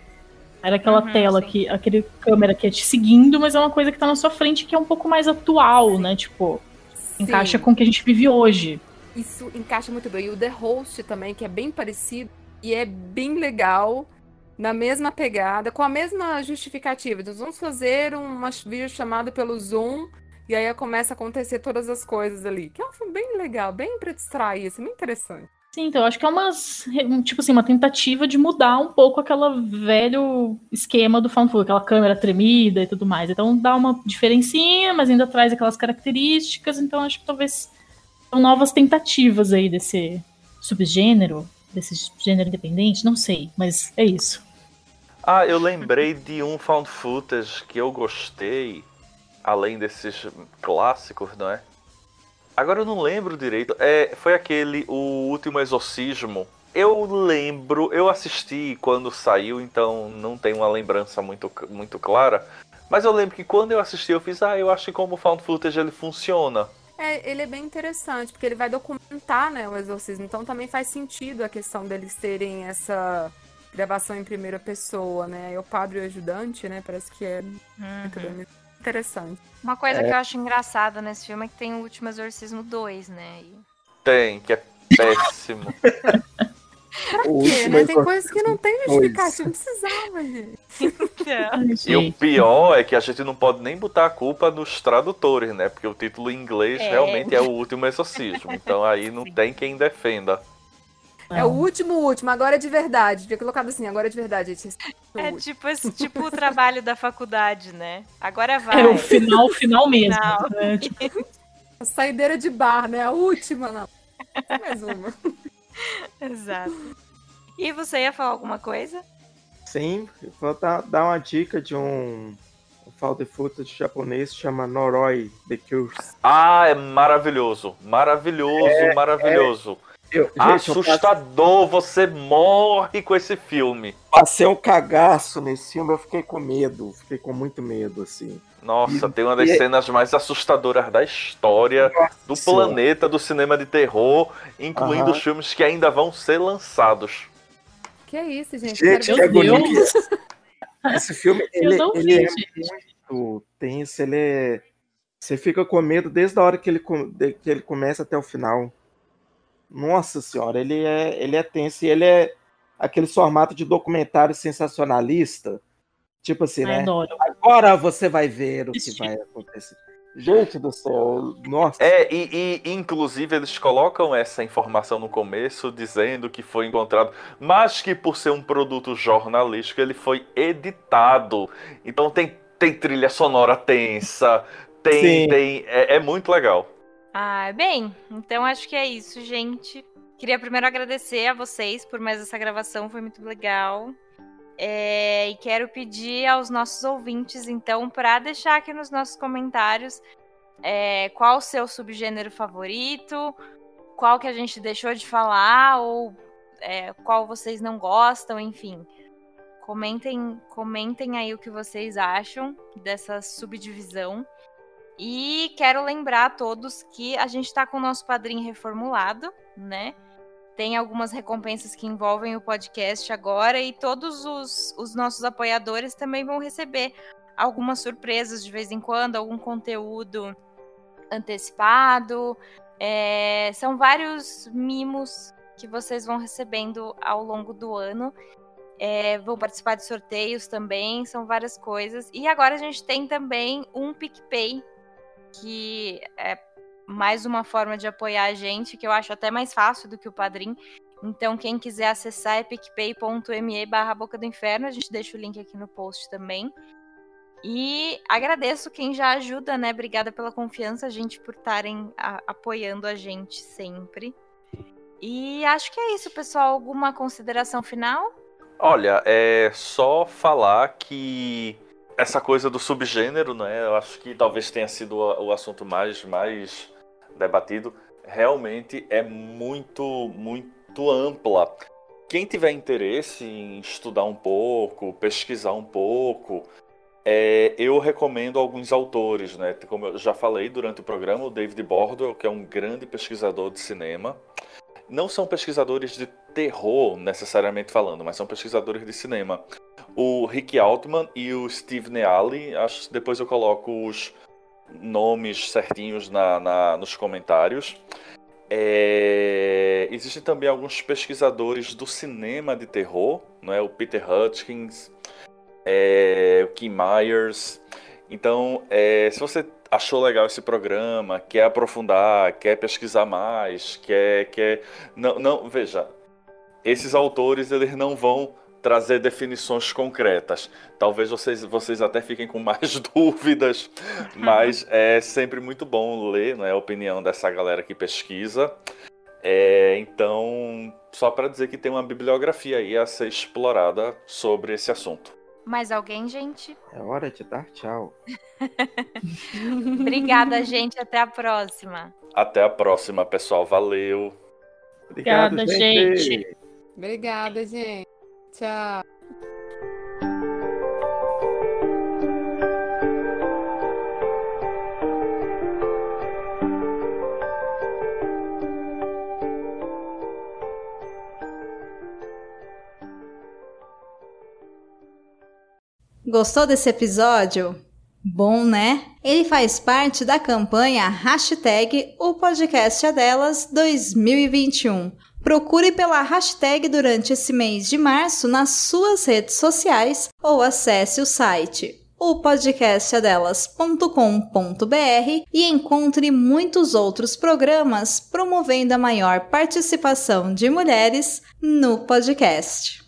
Era aquela uhum, tela sim. que, aquele câmera que é te seguindo, mas é uma coisa que tá na sua frente que é um pouco mais atual, sim. né? Tipo, sim. encaixa com o que a gente vive hoje. Isso encaixa muito bem. E o The Host também, que é bem parecido e é bem legal, na mesma pegada, com a mesma justificativa. Nós vamos fazer uma videochamada pelo Zoom e aí começa a acontecer todas as coisas ali. Que é um filme bem legal, bem pra distrair, assim, bem interessante. Sim, então, acho que é uma, tipo assim, uma tentativa de mudar um pouco aquele velho esquema do found footage, aquela câmera tremida e tudo mais. Então dá uma diferencinha, mas ainda traz aquelas características, então acho que talvez são novas tentativas aí desse subgênero, desse gênero independente, não sei, mas é isso. Ah, eu lembrei de um found footage que eu gostei, além desses clássicos, não é? Agora eu não lembro direito. É, foi aquele O Último Exorcismo. Eu lembro, eu assisti quando saiu, então não tenho uma lembrança muito, muito clara. Mas eu lembro que quando eu assisti, eu fiz, ah, eu acho que como found footage ele funciona. É, ele é bem interessante, porque ele vai documentar, né, o exorcismo. Então também faz sentido a questão deles terem essa gravação em primeira pessoa, né? É o padre e o ajudante, né? Parece que é uhum interessante. Uma coisa é. que eu acho engraçada nesse filme é que tem o Último Exorcismo 2, né? E... Tem, que é péssimo. Pra quê, né? Tem coisas que não tem justificativa, não precisava, gente. E o pior é que a gente não pode nem botar a culpa nos tradutores, né? Porque o título em inglês é. realmente é o último exorcismo. Então aí não Sim. tem quem defenda. É o último, último, agora é de verdade. Devia colocado assim, agora é de verdade. É tipo, esse, tipo o trabalho da faculdade, né? Agora vai. É o final, final mesmo. Final. Né? Tipo... A saideira de bar, né? A última, não. Mais uma. Exato. E você ia falar alguma coisa? Sim, vou dar, dar uma dica de um, found footage japonês chama Noroi The Curse. Ah, é maravilhoso. Maravilhoso, É, maravilhoso. Eu, gente, eu Assustador, você morre com esse filme. passei um cagaço nesse filme, eu fiquei com medo. Fiquei com muito medo, assim. Nossa, tem uma das E- cenas mais assustadoras da história do Nossa. planeta do cinema de terror, incluindo Aham. os filmes que ainda vão ser lançados. Que isso, gente? Gente, que agonia. Esse filme, ele, ele vi, é gente. muito tenso, ele é... Você fica com medo desde a hora que ele, que ele começa até o final. Nossa senhora, ele é, ele é tenso e ele é aquele formato de documentário sensacionalista. Tipo assim, Ai, né? adoro. Agora você vai ver o que vai acontecer. Gente do céu, nossa. É, e, e, inclusive eles colocam essa informação no começo, dizendo que foi encontrado, mas que por ser um produto jornalístico, ele foi editado. Então tem, tem trilha sonora tensa, tem. Sim. tem é, é muito legal. Ah, bem, então acho que é isso, gente. Queria primeiro agradecer a vocês por mais essa gravação, foi muito legal. É, e quero pedir aos nossos ouvintes, então, para deixar aqui nos nossos comentários é, qual o seu subgênero favorito, qual que a gente deixou de falar, ou é, qual vocês não gostam, enfim. Comentem, comentem aí o que vocês acham dessa subdivisão. E quero lembrar a todos que a gente está com o nosso padrinho reformulado, né? Tem algumas recompensas que envolvem o podcast agora e todos os, os nossos apoiadores também vão receber algumas surpresas de vez em quando, algum conteúdo antecipado. É, são vários mimos que vocês vão recebendo ao longo do ano. É, vão participar de sorteios também, são várias coisas. E agora a gente tem também um PicPay que é mais uma forma de apoiar a gente, que eu acho até mais fácil do que o Padrim. Então, quem quiser acessar é picpay.me barra Boca do Inferno. A gente deixa o link aqui no post também. E agradeço quem já ajuda, né? Obrigada pela confiança, gente, por estarem apoiando a gente sempre. E acho que é isso, pessoal. Alguma consideração final? Olha, é só falar que essa coisa do subgênero, né? Eu acho que talvez tenha sido o assunto mais, mais debatido. Realmente é muito, muito ampla. Quem tiver interesse em estudar um pouco, pesquisar um pouco, é, eu recomendo alguns autores, né? Como eu já falei durante o programa, o David Bordwell, que é um grande pesquisador de cinema. Não são pesquisadores de terror, necessariamente falando, mas são pesquisadores de cinema. O Rick Altman e o Steve Neali, acho que depois eu coloco os nomes certinhos na, na- nos comentários. É, Existem também alguns pesquisadores do cinema de terror, não é? o Peter Hutchins, é, o Kim Myers. Então, é, se você achou legal esse programa, quer aprofundar, quer pesquisar mais, quer, quer, não, não, veja, esses autores eles não vão trazer definições concretas. Talvez vocês, vocês até fiquem com mais dúvidas, mas é sempre muito bom ler né, a opinião dessa galera que pesquisa. É, então, só para dizer que tem uma bibliografia aí a ser explorada sobre esse assunto. Mais alguém, gente? É hora de dar tchau. Obrigada, gente. Até a próxima. Até a próxima, pessoal. Valeu! Obrigado, Obrigada, gente. gente. Obrigada, gente. Tchau. Gostou desse episódio? Bom, né? Ele faz parte da campanha hashtag O Podcast é Delas 2021. Procure pela hashtag durante esse mês de março nas suas redes sociais ou acesse o site opodcastadelas.com.br e encontre muitos outros programas promovendo a maior participação de mulheres no podcast.